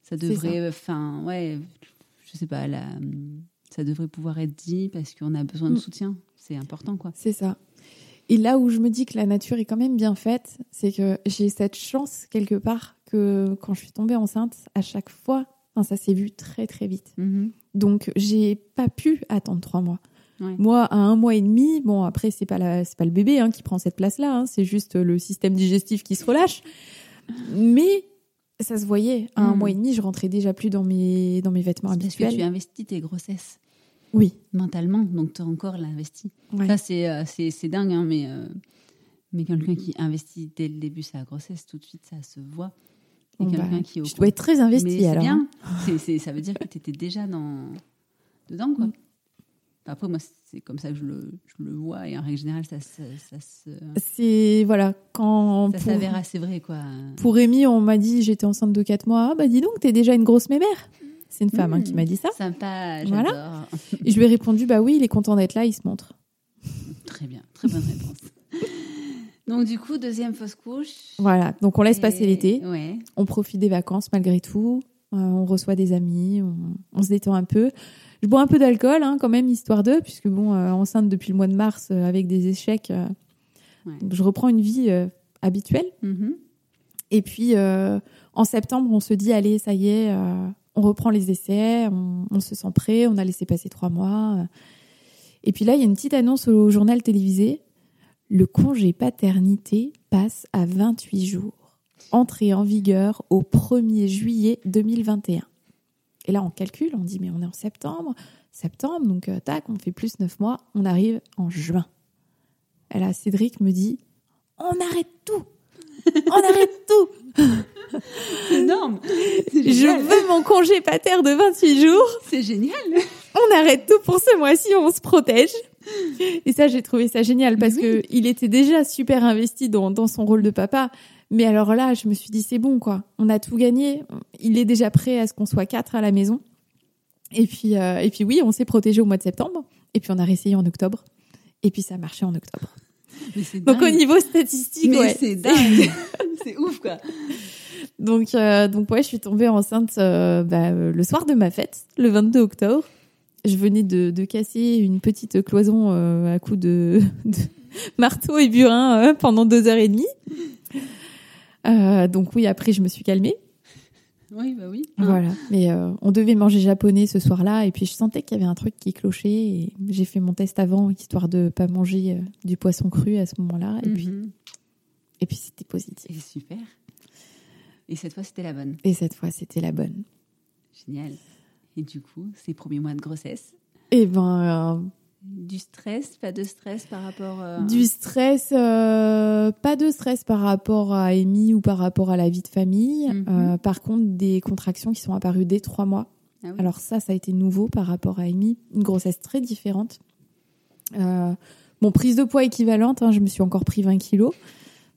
ça devrait. Enfin, ouais, je sais pas, là, ça devrait pouvoir être dit parce qu'on a besoin de
Mm.
soutien. C'est important, quoi.
C'est ça. Et là où je me dis que la nature est quand même bien faite, c'est que j'ai cette chance quelque part que quand je suis tombée enceinte, à chaque fois, enfin, ça s'est vu très très vite.
Mhm.
Donc j'ai pas pu attendre trois mois.
Ouais.
Moi, à un mois et demi, bon après c'est pas la, c'est pas le bébé hein, qui prend cette place-là, hein, c'est juste le système digestif qui se relâche. Mais ça se voyait. À un
Mm.
mois et demi, je rentrais déjà plus dans mes dans mes vêtements
C'est Parce que
habituels.
tu investis tes grossesses
Oui.
mentalement, donc tu as encore l'investi.
Ouais.
Ça, c'est euh, c'est c'est dingue, hein, mais, euh, mais quelqu'un qui investit dès le début sa grossesse, tout de suite, ça se voit. Et
Bon, bah,
quelqu'un qui au
je dois être très
c'est
alors.
bien.
hein.
Ça veut dire que tu étais déjà dans, dedans, quoi. Après, moi, c'est comme ça que je le, je le vois, et en règle générale, ça, se- ça, se-
C'est voilà quand
ça s'avère assez vrai, quoi.
pour Rémi, on m'a dit j'étais enceinte de 4 mois. Ah bah dis donc, t'es déjà une grosse mémère. C'est une femme hein, qui m'a dit ça.
Sympa,
Voilà.
j'adore.
Et je lui ai répondu bah oui, il est content d'être là, il se montre.
Très bien, très bonne réponse. Donc, du coup, deuxième fausse couche.
Voilà, donc on laisse
Et-
passer l'été.
Ouais.
on profite des vacances malgré tout. Euh, on reçoit des amis, on, on se détend un peu. Je bois un peu d'alcool hein, quand même, histoire d'eux, puisque bon, euh, enceinte depuis le mois de mars euh, avec des échecs, euh,
Ouais.
je reprends une vie habituelle.
Mhm.
Et puis en septembre, on se dit allez, ça y est, on reprend les essais, on, on se sent prêt, on a laissé passer trois mois. Et puis là, il y a une petite annonce au journal télévisé. Le congé paternité passe à 28 jours. Entrée en vigueur au 1er juillet 2021. Et là, on calcule, on dit, mais on est en septembre. Septembre, donc euh, tac, on fait plus 9 mois. On arrive en juin. Et là, Cédric me dit, on arrête tout. On arrête tout.
C'est énorme.
Je veux mon congé pater de 28 jours.
C'est génial.
On arrête tout pour ce mois-ci, on se protège. Et ça, j'ai trouvé ça génial parce
Oui.
que il était déjà super investi dans, dans son rôle de papa. Mais alors là, je me suis dit, c'est bon, quoi. On a tout gagné. Il est déjà prêt à ce qu'on soit quatre à la maison. Et puis, euh, et puis oui, on s'est protégé au mois de septembre. Et puis, on a réessayé en octobre. Et puis, ça a marché en octobre.
Mais
Donc, au niveau statistique, ouais.
c'est dingue. c'est ouf, quoi.
Donc, euh, donc ouais, je suis tombée enceinte euh, bah, euh, le soir de ma fête, le 22 octobre. Je venais de, de casser une petite cloison euh, à coups de, de marteau et burin euh, pendant deux heures et demie. Euh, donc oui, après, je me suis calmée.
Oui, bah oui. Hein.
Voilà. Mais euh, on devait manger japonais ce soir-là, et puis je sentais qu'il y avait un truc qui clochait. Et j'ai fait mon test avant, histoire de pas manger euh, du poisson cru à ce moment-là. Et puis,
Mhm.
et puis c'était positif.
Et super. Et cette fois, c'était la bonne.
Et cette fois, c'était la bonne.
Génial. Et du coup, ces premiers mois de grossesse,
Et ben,
du stress, pas de stress par rapport. euh,
Du stress, euh, pas de stress par rapport à Amy ou par rapport à la vie de famille.
Mhm.
Euh, par contre, des contractions qui sont apparues dès trois mois.
Ah oui.
Alors ça, ça a été nouveau par rapport à Amy. Une grossesse très différente. Euh, bon, prise de poids équivalente. hein, je me suis encore pris 20 kilos.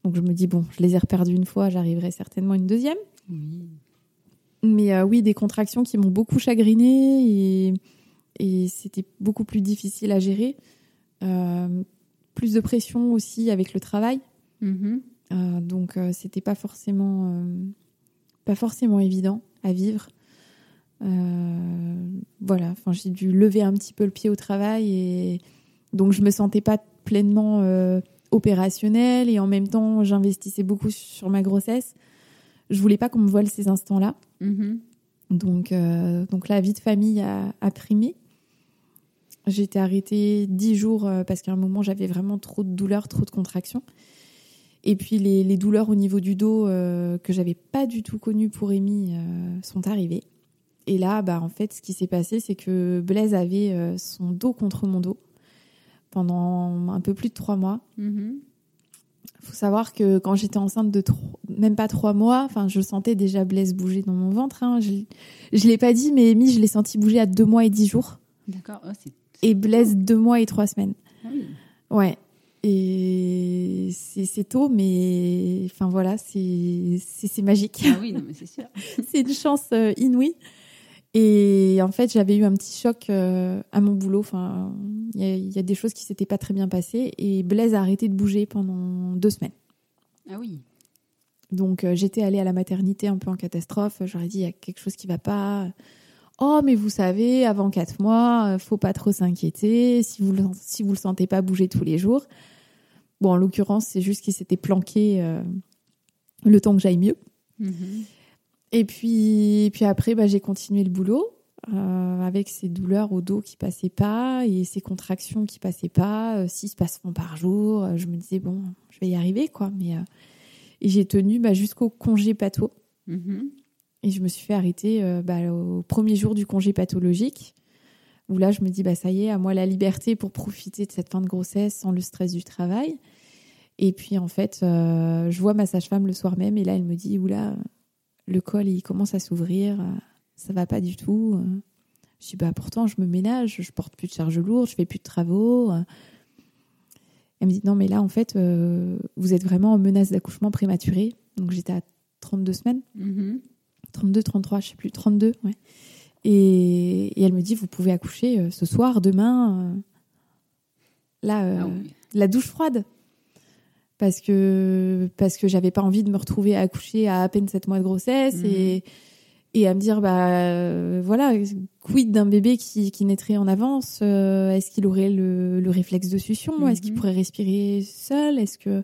Donc je me dis, bon, je les ai reperdus une fois, j'arriverai certainement une deuxième.
Oui.
Mais oui, des contractions qui m'ont beaucoup chagrinée et, et c'était beaucoup plus difficile à gérer. Euh, plus de pression aussi avec le travail.
Mhm.
Euh, donc euh, c'était pas forcément euh, pas forcément évident à vivre. Voilà, enfin j'ai dû lever un petit peu le pied au travail et donc je me sentais pas pleinement opérationnelle et en même temps j'investissais beaucoup sur ma grossesse. Je voulais pas qu'on me voile ces instants-là.
Mhm.
Donc, donc la vie de famille a, a primé. Été arrêtée dix jours euh, parce qu'à un moment j'avais vraiment trop de douleurs, trop de contractions. Et puis les, les douleurs au niveau du dos euh, que j'avais pas du tout connues pour Amy euh, sont arrivées. Et là, bah, en fait, ce qui s'est passé, c'est que Blaise avait euh, son dos contre mon dos pendant un peu plus de trois mois.
Mhm.
faut savoir que quand j'étais enceinte de tro- même pas trois mois, enfin, je sentais déjà Blaise bouger dans mon ventre. hein. Je, je l'ai pas dit, mais Amy, je l'ai senti bouger à deux mois et dix jours.
D'accord. Oh, c'est-
Et Blaise, deux mois et trois semaines.
Ah oui.
Ouais. Et c'est tôt, mais enfin voilà, c'est magique.
Ah oui, non, mais c'est sûr.
c'est une chance euh, inouïe. Et en fait, j'avais eu un petit choc euh, à mon boulot. Enfin, il y, a- il y a des choses qui s'étaient pas très bien passées. Et Blaise a arrêté de bouger pendant deux semaines.
Ah oui.
Donc euh, j'étais allée à la maternité un peu en catastrophe. J'aurais dit il y a quelque chose qui va pas. Oh mais vous savez, avant quatre mois, euh, faut pas trop s'inquiéter. Si vous le, si vous le sentez pas bouger tous les jours. Bon en l'occurrence c'est juste qu'il s'était planqué euh, le temps que j'aille mieux.
Mhm.
Et puis puis après bah, j'ai continué le boulot euh, avec ces douleurs au dos qui passaient pas et ces contractions qui passaient pas, euh, six passements par jour. Je me disais bon je vais y arriver quoi. Mais et j'ai tenu bah, jusqu'au congé.
Mhm.
Et je me suis fait arrêter euh, bah, au premier jour du congé pathologique, où là, je me dis, bah, ça y est, à moi la liberté pour profiter de cette fin de grossesse sans le stress du travail. Et puis, en fait, euh, je vois ma sage-femme le soir même, et là, elle me dit, oula, le col, il commence à s'ouvrir, ça va pas du tout. Je dis, bah, pourtant, je me ménage, je porte plus de charge lourde, je fais plus de travaux. Elle me dit, non, mais là, en fait, euh, vous êtes vraiment en menace d'accouchement prématuré. Donc, j'étais à 32 semaines.
Mhm.
32, 33, je sais plus, 32, ouais. Et, et elle me dit, vous pouvez accoucher euh, ce soir, demain. euh. Là, euh,
Ah oui.
la douche froide. Parce que, parce que j'avais pas envie de me retrouver à accoucher à à peine 7 mois de grossesse
Mhm.
et, et à me dire, bah voilà, quid d'un bébé qui, qui naîtrait en avance euh, Est-ce qu'il aurait le, le réflexe de succion? Est-ce qu'il
Mhm.
pourrait respirer seul? Est-ce que.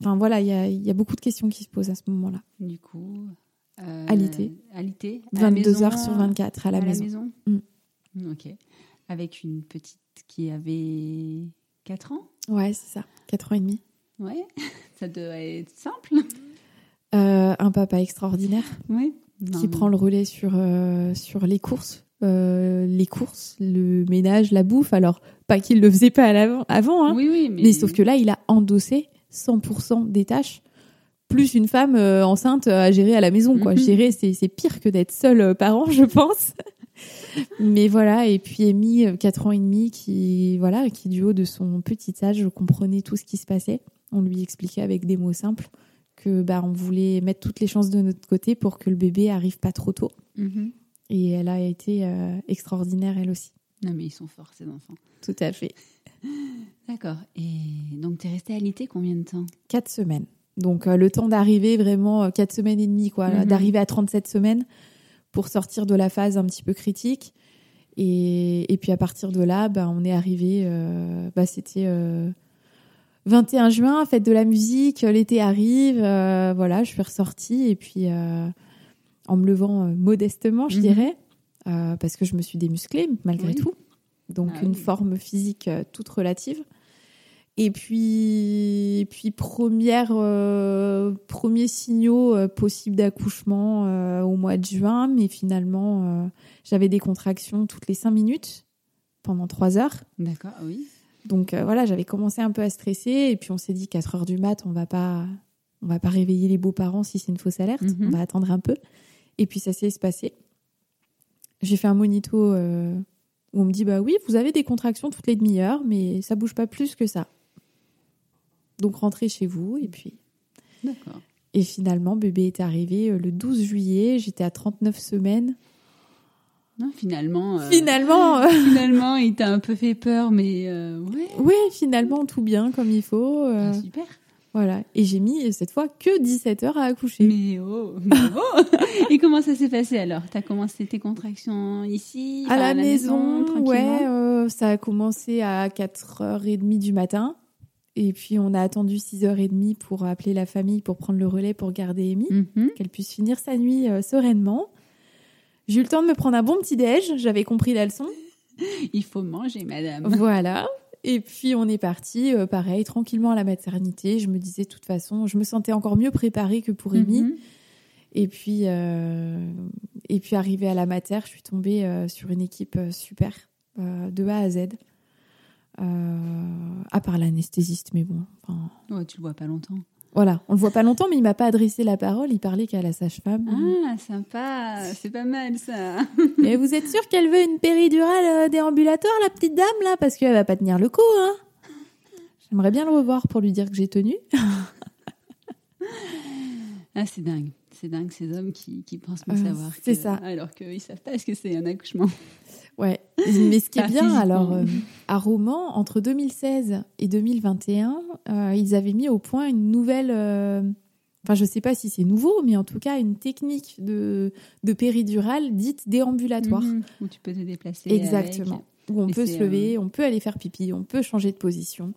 Enfin voilà, il y a, il y a beaucoup de questions qui se posent à ce moment-là.
Du coup. Euh,
Alité.
Alité. À la
22
maison,
heures sur 24 à la maison.
Mm.
Mm.
Ok. Avec une petite qui avait 4 ans.
Ouais, c'est ça. 4 ans et demi.
Ouais. Ça doit être simple.
Euh, un papa extraordinaire qui prend le relais sur, euh, sur les courses. Euh, les courses, le ménage, la bouffe. Alors, pas qu'il le faisait pas à l'avant- avant, hein,
Oui, oui, mais.
mais sauf que là, il a endossé 100% des tâches, plus une femme euh, enceinte à gérer à la maison. Quoi.
Mhm.
Gérer, c'est c'est pire que d'être seul euh, parent, je pense. mais voilà, et puis Amy, euh, 4 ans et demi, qui, voilà, qui du haut de son petit âge comprenait tout ce qui se passait. On lui expliquait avec des mots simples que bah, on voulait mettre toutes les chances de notre côté pour que le bébé arrive pas trop tôt.
Mhm.
Et elle a été euh, extraordinaire, elle aussi.
Non, mais ils sont forts, ces enfants.
Tout à fait.
D'accord. Et donc, tu es restée alitée combien de temps?
Quatre semaines. Donc, euh, le temps d'arriver vraiment, euh, quatre semaines et demie, quoi,
Mhm.
d'arriver à 37 semaines pour sortir de la phase un petit peu critique. Et, et puis, à partir de là, bah, on est arrivé, euh, bah, c'était euh, 21 juin, fête de la musique, l'été arrive, euh, voilà, je suis ressortie. Et puis, euh, en me levant euh, modestement, je
Mhm.
dirais, euh, parce que je me suis démusclée malgré
Oui.
tout. Donc,
Ah
une
oui.
forme physique euh, toute relative. Et puis, et puis première, euh, premiers signaux euh, possibles d'accouchement euh, au mois de juin, mais finalement, j'avais des contractions toutes les cinq minutes pendant trois heures.
D'accord, oui.
Donc voilà, j'avais commencé un peu à stresser, et puis on s'est dit 4 heures du mat, on va pas, on va pas réveiller les beaux-parents si c'est une fausse alerte,
Mhm.
on va attendre un peu. Et puis ça s'est passé. J'ai fait un monito où on me dit bah oui, vous avez des contractions toutes les demi-heures, mais ça bouge pas plus que ça. Donc rentrez chez vous, et puis
D'accord.
et finalement bébé est arrivé euh, le 12 juillet, j'étais à 39 semaines.
Non, finalement. euh,
Finalement, euh,
finalement, il t'a un peu fait peur, mais euh, ouais.
oui, finalement tout bien comme il faut.
Ah, super.
Voilà. Et j'ai mis cette fois que 17 heures à accoucher.
Mais oh, bravo Et comment ça s'est passé alors? T'as commencé tes contractions ici
à la, maison,
tranquillement?
ouais, ça a commencé à 4h30 du matin. Et puis on a attendu 6h30 pour appeler la famille pour prendre le relais pour garder Amy,
Mhm.
qu'elle puisse finir sa nuit euh, sereinement. J'ai eu le temps de me prendre un bon petit déj. J'avais compris la leçon.
Il faut manger, madame.
Voilà. Et puis on est parti, euh, pareil, tranquillement à la maternité. Je me disais, de toute façon, je me sentais encore mieux préparée que pour Amy.
Mhm.
Et puis, euh, et puis arrivée à la mater, je suis tombée sur une équipe super, de A à Z. Euh, à part l'anesthésiste, mais bon. enfin,
Ouais, tu le vois pas longtemps.
voilà, on le voit pas longtemps, mais il m'a pas adressé la parole. Il parlait qu'à la sage-femme.
Ah, sympa. C'est pas mal, ça.
Et vous êtes sûr qu'elle veut une péridurale euh, déambulatoire, la petite dame là, parce qu'elle va pas tenir le coup, hein J'aimerais bien le revoir pour lui dire que j'ai tenu.
Ah, c'est dingue. C'est dingue, ces hommes qui, qui pensent pas
Euh,
savoir.
c'est ça.
Alors qu'ils savent pas ce que c'est un accouchement.
Ouais. Mais ce qui est bien, alors, euh, à Romans, entre 2016 et 2021, euh, ils avaient mis au point une nouvelle. euh, Enfin, je sais pas si c'est nouveau, mais en tout cas, une technique de, de péridurale dite déambulatoire.
Mhm. Où tu peux te déplacer.
Exactement. Où on
Et
peut se lever, on peut aller faire pipi, on peut changer de position.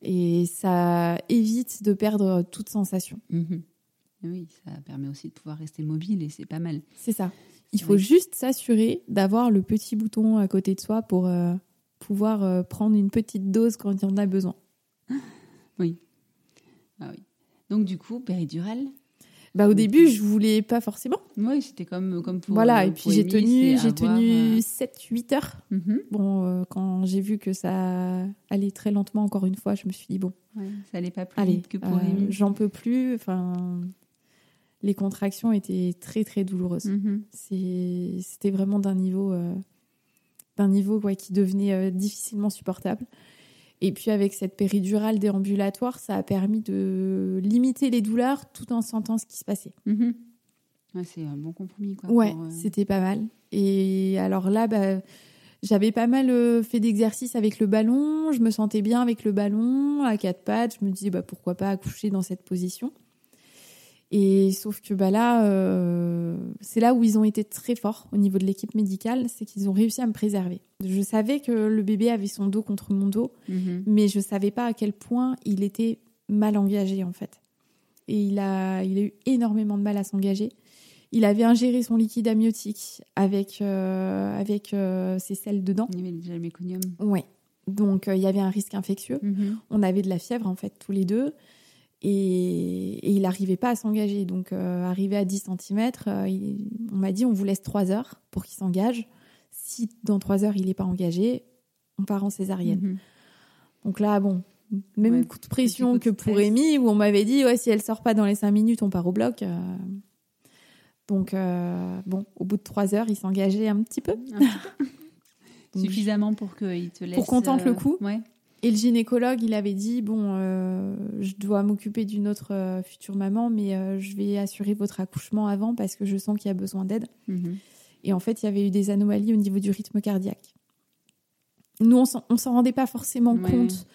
Et ça évite de perdre toute sensation.
Mhm. Oui, ça permet aussi de pouvoir rester mobile et c'est pas mal.
C'est ça. Il faut juste s'assurer d'avoir le petit bouton à côté de soi pour euh, pouvoir euh, prendre une petite dose quand il en a besoin.
Ah oui. Donc du coup, péridurale.
Bah, au début, je voulais pas forcément.
Oui, c'était comme, comme pour.
voilà,
euh,
et puis j'ai tenu, j'ai tenu
euh,
7-8 heures.
mhm.
Bon, euh, quand j'ai vu que ça allait très lentement, encore une fois, je me suis dit, bon,
Ouais, ça allait pas plus
allez,
vite que pour
euh, j'en peux plus. Enfin, les contractions étaient très, très douloureuses.
Mhm.
C'est- C'était vraiment d'un niveau, euh, d'un niveau ouais, qui devenait euh, difficilement supportable. Et puis avec cette péridurale déambulatoire, ça a permis de limiter les douleurs tout en sentant ce qui se passait.
Mhm. Ouais, c'est un bon compromis. Quoi,
Ouais,
euh,
c'était pas mal. Et alors là, bah, j'avais pas mal fait d'exercices avec le ballon. Je me sentais bien avec le ballon à quatre pattes. Je me disais bah, pourquoi pas accoucher dans cette position. Et sauf que bah là, euh, c'est là où ils ont été très forts au niveau de l'équipe médicale, c'est qu'ils ont réussi à me préserver. Je savais que le bébé avait son dos contre mon dos,
mhm.
mais je savais pas à quel point il était mal engagé en fait. Et il a, il a eu énormément de mal à s'engager. Il avait ingéré son liquide amniotique avec, euh, avec euh, ses selles dedans.
Il y avait déjà le méconium.
Ouais. Donc il y avait un risque infectieux.
Mhm.
On avait de la fièvre en fait tous les deux. Et, et il n'arrivait pas à s'engager. Donc euh, arrivé à 10 cm, on m'a dit on vous laisse 3 heures pour qu'il s'engage. Si dans 3 heures il n'est pas engagé, on part en césarienne.
Mhm.
Donc là, bon, même
Ouais,
coup de pression que pour. Amy, où on m'avait dit, ouais, si elle sort pas dans les 5 minutes, on part au bloc. euh. Donc, euh, bon, au bout de 3 heures, il s'engageait un petit peu.
Un petit peu.
Donc,
Suffisamment pour qu'il te laisse.
qu'on tente le
euh,
coup.
Ouais.
Et le gynécologue, il avait dit, bon, euh, je dois m'occuper d'une autre euh, future maman, mais euh, je vais assurer votre accouchement avant parce que je sens qu'il y a besoin d'aide.
Mhm.
Et en fait, il y avait eu des anomalies au niveau du rythme cardiaque. Nous, on s'en on s'en rendait pas forcément
Ouais.
compte.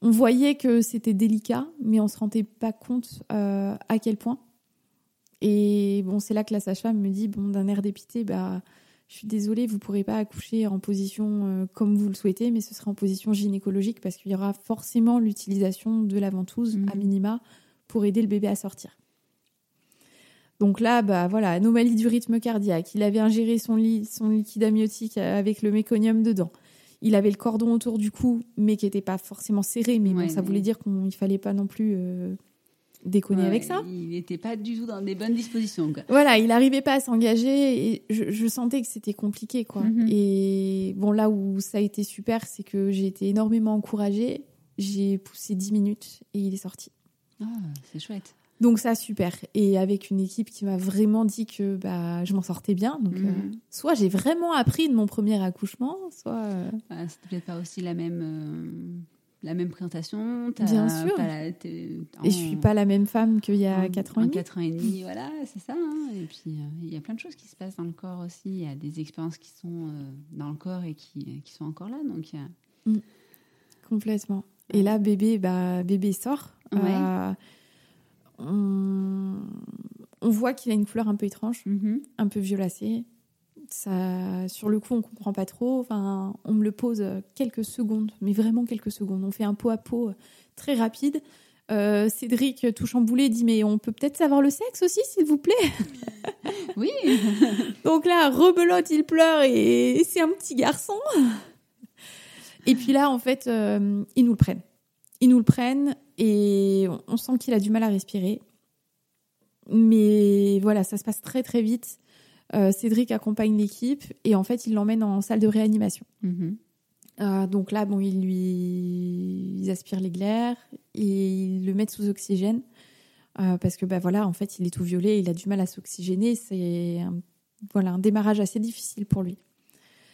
On voyait que c'était délicat, mais on se rendait pas compte à quel point. Et bon, c'est là que la sage-femme me dit, bon, d'un air dépité, bah, je suis désolée, vous pourrez pas accoucher en position euh, comme vous le souhaitez, mais ce sera en position gynécologique parce qu'il y aura forcément l'utilisation de la ventouse
Mhm.
à minima pour aider le bébé à sortir. Donc là, bah voilà, anomalie du rythme cardiaque. Il avait ingéré son, li- son liquide amniotique euh, avec le méconium dedans. Il avait le cordon autour du cou, mais qui n'était pas forcément serré. Mais
Ouais,
bon, ça
mais-
voulait dire qu'il ne fallait pas non plus euh, déconner
Ouais,
avec ça.
Il n'était pas du tout dans des bonnes dispositions. Quoi.
Voilà, il n'arrivait pas à s'engager et je, je sentais que c'était compliqué, quoi.
Mhm.
Et bon, là où ça a été super, c'est que j'ai été énormément encouragée. J'ai poussé 10 minutes et il est sorti.
Ah, c'est chouette.
Donc ça, super. Et avec une équipe qui m'a vraiment dit que bah, je m'en sortais bien. Donc,
Mhm.
euh, soit j'ai vraiment appris de mon premier accouchement, soit... euh,
Ah, C'était peut-être pas aussi la même, euh, la même présentation. t'as
Bien sûr.
pas la- t'es-
Et je suis pas la même femme qu'il y a
en-
4 ans et demi.
quatre ans et demi, voilà, c'est ça. hein. Et puis, euh, il y a plein de choses qui se passent dans le corps aussi. Il y a des expériences qui sont euh, dans le corps et qui, qui sont encore là. Donc, y a-
Complètement. Et là, bébé, bah, bébé sort.
Ouais.
Euh, on... on voit qu'il a une couleur un peu étrange,
Mhm.
un peu violacée. Ça, sur le coup, on comprend pas trop. Enfin, on me le pose quelques secondes, mais vraiment quelques secondes. On fait un pot à pot très rapide. Euh, Cédric, tout chamboulé, dit Mais on peut peut-être savoir le sexe aussi, s'il vous plaît?
Oui.
Donc là, rebelote, il pleure et c'est un petit garçon. Et puis là, en fait, euh, ils nous le prennent. Ils nous le prennent et on sent qu'il a du mal à respirer. Mais voilà, ça se passe très très vite. Euh, Cédric accompagne l'équipe et en fait, il l'emmène en salle de réanimation.
Mhm.
Euh, donc là, bon, ils lui ils aspirent les glaires et ils le mettent sous oxygène euh, parce que bah voilà, en fait, il est tout violet, il a du mal à s'oxygéner. C'est un, voilà un démarrage assez difficile pour lui.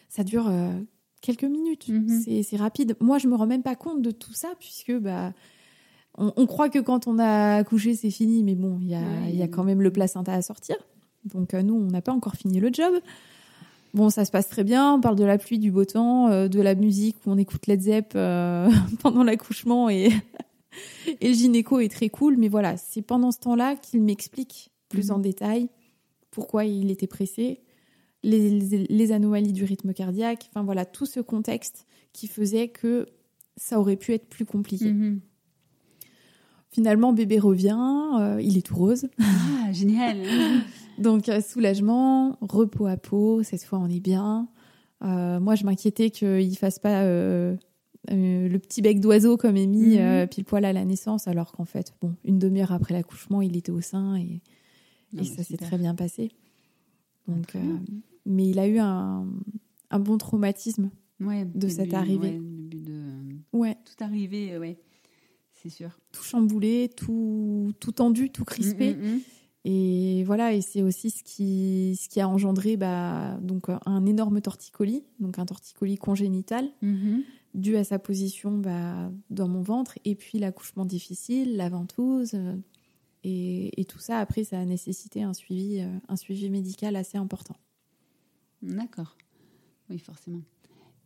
Ça dure quelques minutes,
Mhm.
c'est rapide. Moi, je me rends même pas compte de tout ça puisque bah on, on croit que quand on a accouché, c'est fini, mais bon, il y a,
Ouais.
il y a quand même le placenta à sortir. Donc euh, nous, on n'a pas encore fini le job. Bon, ça se passe très bien. On parle de la pluie, du beau temps, euh, de la musique où on écoute Led Zepp euh, pendant l'accouchement et, et le gynéco est très cool. Mais voilà, c'est pendant ce temps-là qu'il m'explique plus
Mhm.
en détail pourquoi il était pressé, les, les- les anomalies du rythme cardiaque, enfin voilà, tout ce contexte qui faisait que ça aurait pu être plus compliqué.
Mhm.
Finalement, bébé revient, euh, il est tout rose.
Ah, génial.
Donc euh, soulagement, repos à peau, cette fois on est bien. Euh, moi je m'inquiétais qu'il fasse pas euh, euh, le petit bec d'oiseau comme Amy euh, pile poil à la naissance, alors qu'en fait, bon, une demi-heure après l'accouchement, il était au sein et,
Non,
et
bah,
ça s'est très bien passé. Donc,
bien.
mais il a eu un, un bon traumatisme.
Ouais,
de cette
but-
arrivée.
ouais, le but de
Ouais,
tout arriver, euh, ouais, c'est sûr.
tout chamboulé, tout, tout tendu, tout crispé.
Mm, mm, mm.
Et voilà, et c'est aussi ce qui, ce qui a engendré bah, donc un énorme torticolis, donc un torticolis congénital,
Mhm.
dû à sa position bah, dans mon ventre, et puis l'accouchement difficile, la ventouse, euh, et, et tout ça, après, ça a nécessité un suivi, euh, un suivi médical assez important.
D'accord. Oui, forcément.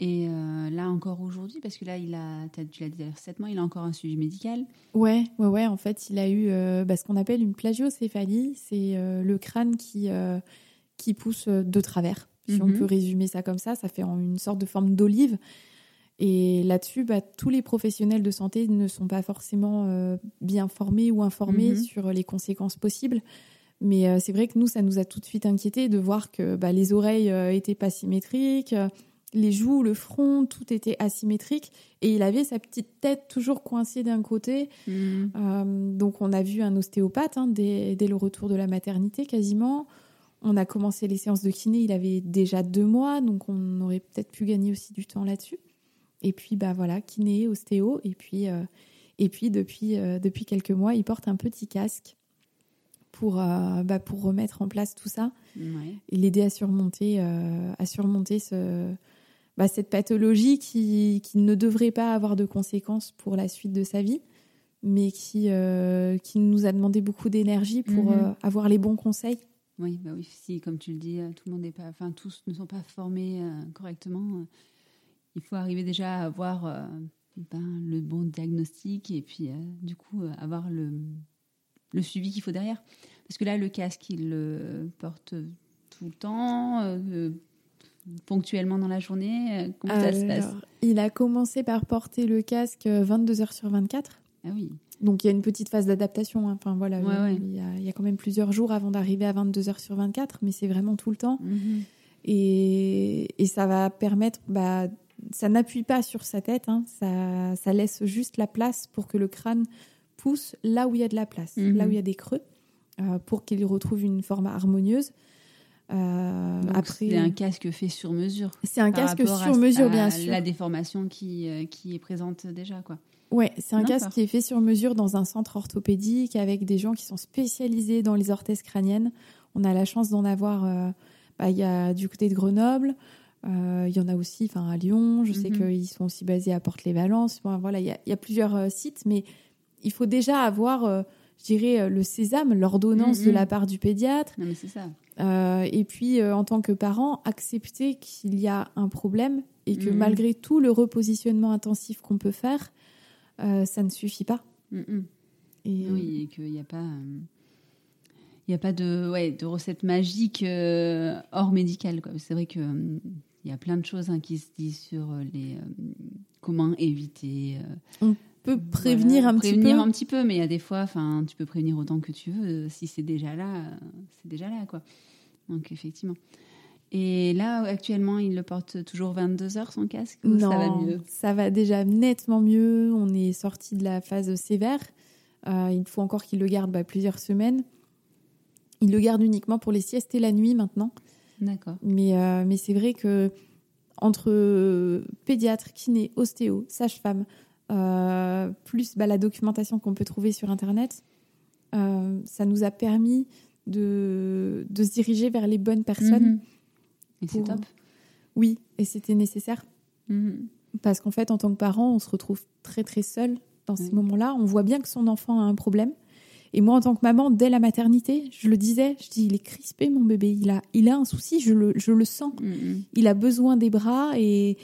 Et euh, là encore aujourd'hui, parce que là, il a, tu l'as dit d'ailleurs 7 mois, il a encore un suivi médical.
Ouais, ouais, ouais, en fait, il a eu euh, bah, ce qu'on appelle une plagiocéphalie, c'est euh, le crâne qui, qui pousse de travers, si on
Mhm.
peut résumer ça comme ça, ça fait une sorte de forme d'olive. Et là-dessus, bah, tous les professionnels de santé ne sont pas forcément bien formés ou informés
Mhm.
sur les conséquences possibles. Mais c'est vrai que nous, ça nous a tout de suite inquiété de voir que bah, les oreilles euh, étaient pas symétriques, les joues, le front, tout était asymétrique. Et il avait sa petite tête toujours coincée d'un côté.
Mhm.
Euh, donc on a vu un ostéopathe hein, dès, dès le retour de la maternité quasiment. On a commencé les séances de kiné, il avait déjà deux mois, donc on aurait peut-être pu gagner aussi du temps là-dessus. Et puis bah voilà, kiné, ostéo, et puis euh, et puis depuis euh, depuis quelques mois, il porte un petit casque pour euh, bah, pour remettre en place tout ça
Ouais.
et l'aider à surmonter euh, à surmonter ce bah, cette pathologie qui, qui ne devrait pas avoir de conséquences pour la suite de sa vie, mais qui, euh, qui nous a demandé beaucoup d'énergie pour
Mhm.
euh, avoir les bons conseils.
Oui, bah oui, si, comme tu le dis, euh, tout le monde n'est pas, enfin, tous ne sont pas formés euh, correctement. il faut arriver déjà à avoir ben, le bon diagnostic et puis, du coup, avoir le, le suivi qu'il faut derrière. Parce que là, le casque, il le porte tout le temps, ponctuellement dans la journée. euh, comment ça se passe
il a commencé par porter le casque 22 heures sur 24.
Ah oui,
Donc il y a une petite phase d'adaptation. hein. Enfin voilà,
Ouais, ouais.
Il, y a, il y a quand même plusieurs jours avant d'arriver à 22 heures sur 24, mais c'est vraiment tout le temps.
Mhm.
Et, et ça va permettre, bah, ça n'appuie pas sur sa tête, hein, ça, ça laisse juste la place pour que le crâne pousse là où il y a de la place,
Mhm.
là où il y a des creux, euh, pour qu'il retrouve une forme harmonieuse. Euh,
Donc,
après,
c'est un casque fait sur mesure.
c'est un casque sur mesure,
à
bien sûr.
La déformation qui, euh, qui est présente déjà, quoi.
Ouais, c'est un casque qui est fait sur mesure dans un centre orthopédique avec des gens qui sont spécialisés dans les orthèses crâniennes. On a la chance d'en avoir. euh, bah, Il y a du côté de Grenoble. euh, Il y en a aussi enfin, à Lyon. Je sais
Mhm.
qu'ils sont aussi basés à Porte-les-Valences. Bon, voilà, il y a, il y a plusieurs sites, mais il faut déjà avoir, je dirais, le sésame, l'ordonnance de
Mhm.
la part du pédiatre.
Non, mais c'est ça.
Euh, et puis, euh, en tant que parent, accepter qu'il y a un problème et que
Mhm.
malgré tout le repositionnement intensif qu'on peut faire, euh, ça ne suffit pas.
Mhm.
Et
Oui, et qu'il n'y a pas. Il n'y a pas de, ouais, de recette magique hors médicale. C'est vrai qu'il y a plein de choses hein, qui se disent sur les, comment éviter. euh,
peut prévenir
voilà,
un petit
prévenir
peu.
un petit peu, mais il y a des fois, enfin, tu peux prévenir autant que tu veux. euh, Si c'est déjà là, euh, c'est déjà là, quoi. Donc effectivement. Et là, actuellement, il le porte toujours 22 heures son casque
non,
ça va mieux?
Ça va déjà nettement mieux. On est sorti de la phase sévère. Euh, il faut encore qu'il le garde bah, plusieurs semaines. Il le garde uniquement pour les siestes et la nuit maintenant.
D'accord.
Mais, euh, mais c'est vrai que entre pédiatre, kiné, ostéo, sage-femme, euh, plus bah, la documentation qu'on peut trouver sur Internet, ça nous a permis de, de, se diriger vers les bonnes personnes. Mhm.
Et c'est top.
Oui, et c'était nécessaire.
Mhm.
Parce qu'en fait, en tant que parent, on se retrouve très très seul dans ces moments-là. On voit bien que son enfant a un problème. Et moi, en tant que maman, dès la maternité, je le disais, je dis, il est crispé, mon bébé. Il a, il a un souci, je le, je le sens.
Mhm.
Il a besoin des bras et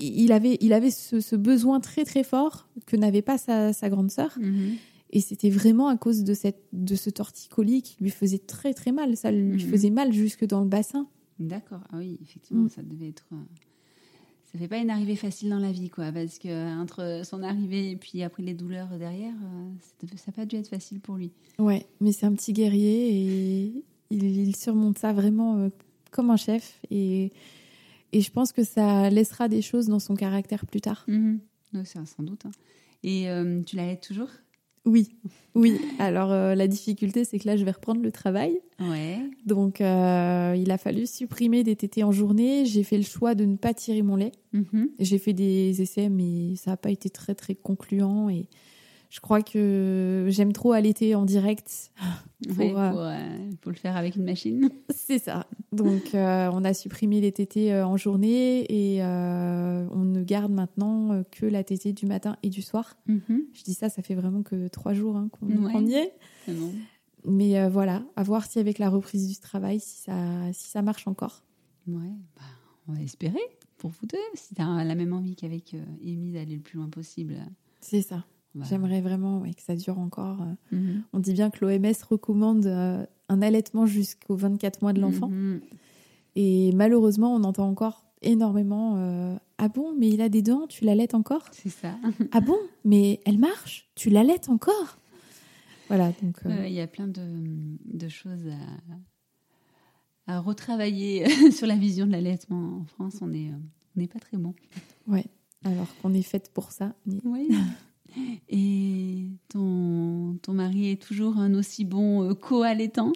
il avait, il avait ce, besoin très très fort que n'avait pas sa, sa grande sœur.
Mhm.
Et c'était vraiment à cause de, cette, de ce torticolis qui lui faisait très très mal. Ça lui faisait mal jusque dans le bassin.
D'accord. Ah oui, effectivement, mm. ça devait être. Euh, ça fait pas une arrivée facile dans la vie, quoi, parce que entre son arrivée et puis après les douleurs derrière, euh, ça n'a pas dû être facile pour lui.
Ouais, mais c'est un petit guerrier et il, surmonte ça vraiment euh, comme un chef et, et je pense que ça laissera des choses dans son caractère plus tard.
Mm sans doute. Hein. Et tu l'allaites toujours?
Oui, oui. Alors euh, la difficulté, c'est que là, je vais reprendre le travail.
Ouais.
Donc euh, il a fallu supprimer des tétés en journée. J'ai fait le choix de ne pas tirer mon lait.
Mm-hmm.
J'ai fait des essais, mais ça n'a pas été très très concluant et je crois que j'aime trop allaiter en direct.
Pour, euh, le faire avec une machine.
C'est ça. Donc, euh, on a supprimé les tétés euh, en journée et on ne garde maintenant que la tétée du matin et du soir.
Mm-hmm.
Je dis ça, ça fait vraiment que trois jours hein, qu'on y est.
Bon.
Mais voilà, à voir si avec la reprise du travail, si ça, si ça marche encore.
Ouais, bah, on va espérer pour vous deux. Si tu as la même envie qu'avec Amy d'aller le plus loin possible.
C'est ça. J'aimerais vraiment que ça dure encore. Euh.
Mhm.
On dit bien que l'OMS recommande euh, un allaitement jusqu'aux 24 mois de l'enfant.
Mhm.
Et malheureusement, on entend encore énormément euh, Ah bon, mais il a des dents, tu l'allaites encore?
C'est ça.
ah bon, mais elle marche, tu l'allaites encore? Voilà, donc.
Il y a plein de, de choses à, à retravailler sur la vision de l'allaitement. En France, on n'est on pas très bon.
Ouais, alors qu'on est faite pour ça.
Oui. Et ton, ton mari est toujours un aussi bon euh, co-allaitant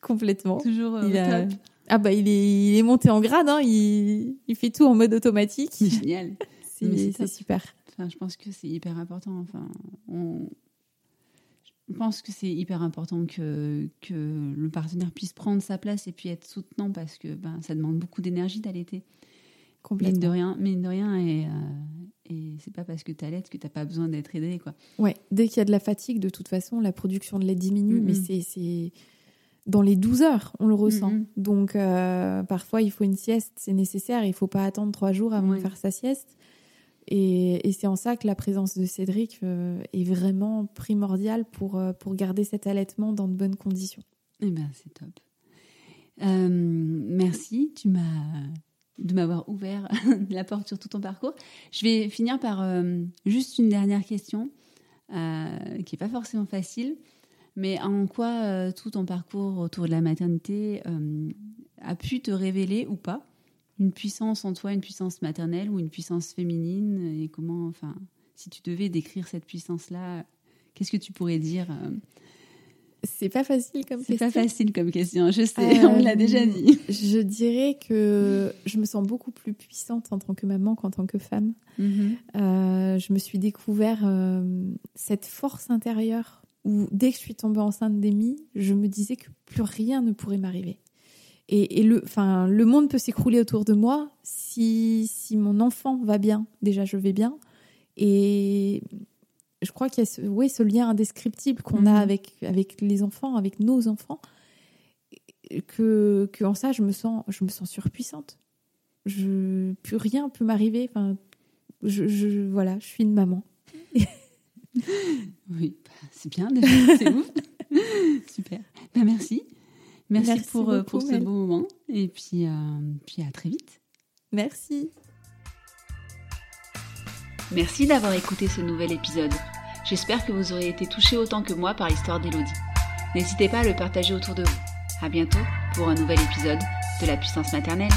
Complètement.
Toujours euh, top.
Ah bah il est, il est monté en grade, hein. il, il fait tout en mode automatique.
Génial.
c'est super.
Enfin, je pense que c'est hyper important. Enfin, on... Je pense que c'est hyper important que, que le partenaire puisse prendre sa place et puis être soutenant parce que ben, ça demande beaucoup d'énergie d'allaiter.
Complètement.
Mine de rien, mine de rien et, euh, et c'est pas parce que tu allaites que tu n'as pas besoin d'être aidé. Quoi.
Ouais, dès qu'il y a de la fatigue, de toute façon, la production de lait diminue, mais c'est dans les 12 heures, on le ressent. Donc, euh, parfois, il faut une sieste, c'est nécessaire. Il faut pas attendre trois jours avant de faire sa sieste. Et, et c'est en ça que la présence de Cédric euh, est vraiment primordiale pour, euh, pour garder cet allaitement dans de bonnes conditions.
Eh ben, c'est top. merci, tu m'as de m'avoir ouvert la porte sur tout ton parcours. Je vais finir par euh, juste une dernière question, euh, qui n'est pas forcément facile, mais en quoi euh, tout ton parcours autour de la maternité a pu te révéler ou pas une puissance en toi, une puissance maternelle ou une puissance féminine, et comment, enfin, si tu devais décrire cette puissance-là, qu'est-ce que tu pourrais dire
c'est pas facile comme question.
C'est pas facile comme question, je sais, on l'a déjà dit.
Euh, je dirais que je me sens beaucoup plus puissante en tant que maman qu'en tant que femme.
Mm-hmm.
Euh, je me suis découvert euh, cette force intérieure où dès que je suis tombée enceinte d'Emmy, je me disais que plus rien ne pourrait m'arriver. Et, et, le, enfin, le monde peut s'écrouler autour de moi si, si mon enfant va bien. Déjà, je vais bien. Et je crois qu'il y a ce, lien indescriptible qu'on a mhm. avec, avec les enfants, avec nos enfants, que, que en ça, je me sens, je me sens surpuissante. Je, plus rien peut m'arriver. Enfin, je, je, voilà, je suis une maman.
oui, bah, c'est bien déjà, c'est ouf. Super. Ben, merci. merci. pour, euh, pour ce beau moment. Et puis, euh, puis à très vite.
Merci.
Merci d'avoir écouté ce nouvel épisode. J'espère que vous aurez été touché autant que moi par l'histoire d'Elodie. N'hésitez pas à le partager autour de vous. À bientôt pour un nouvel épisode de la puissance maternelle.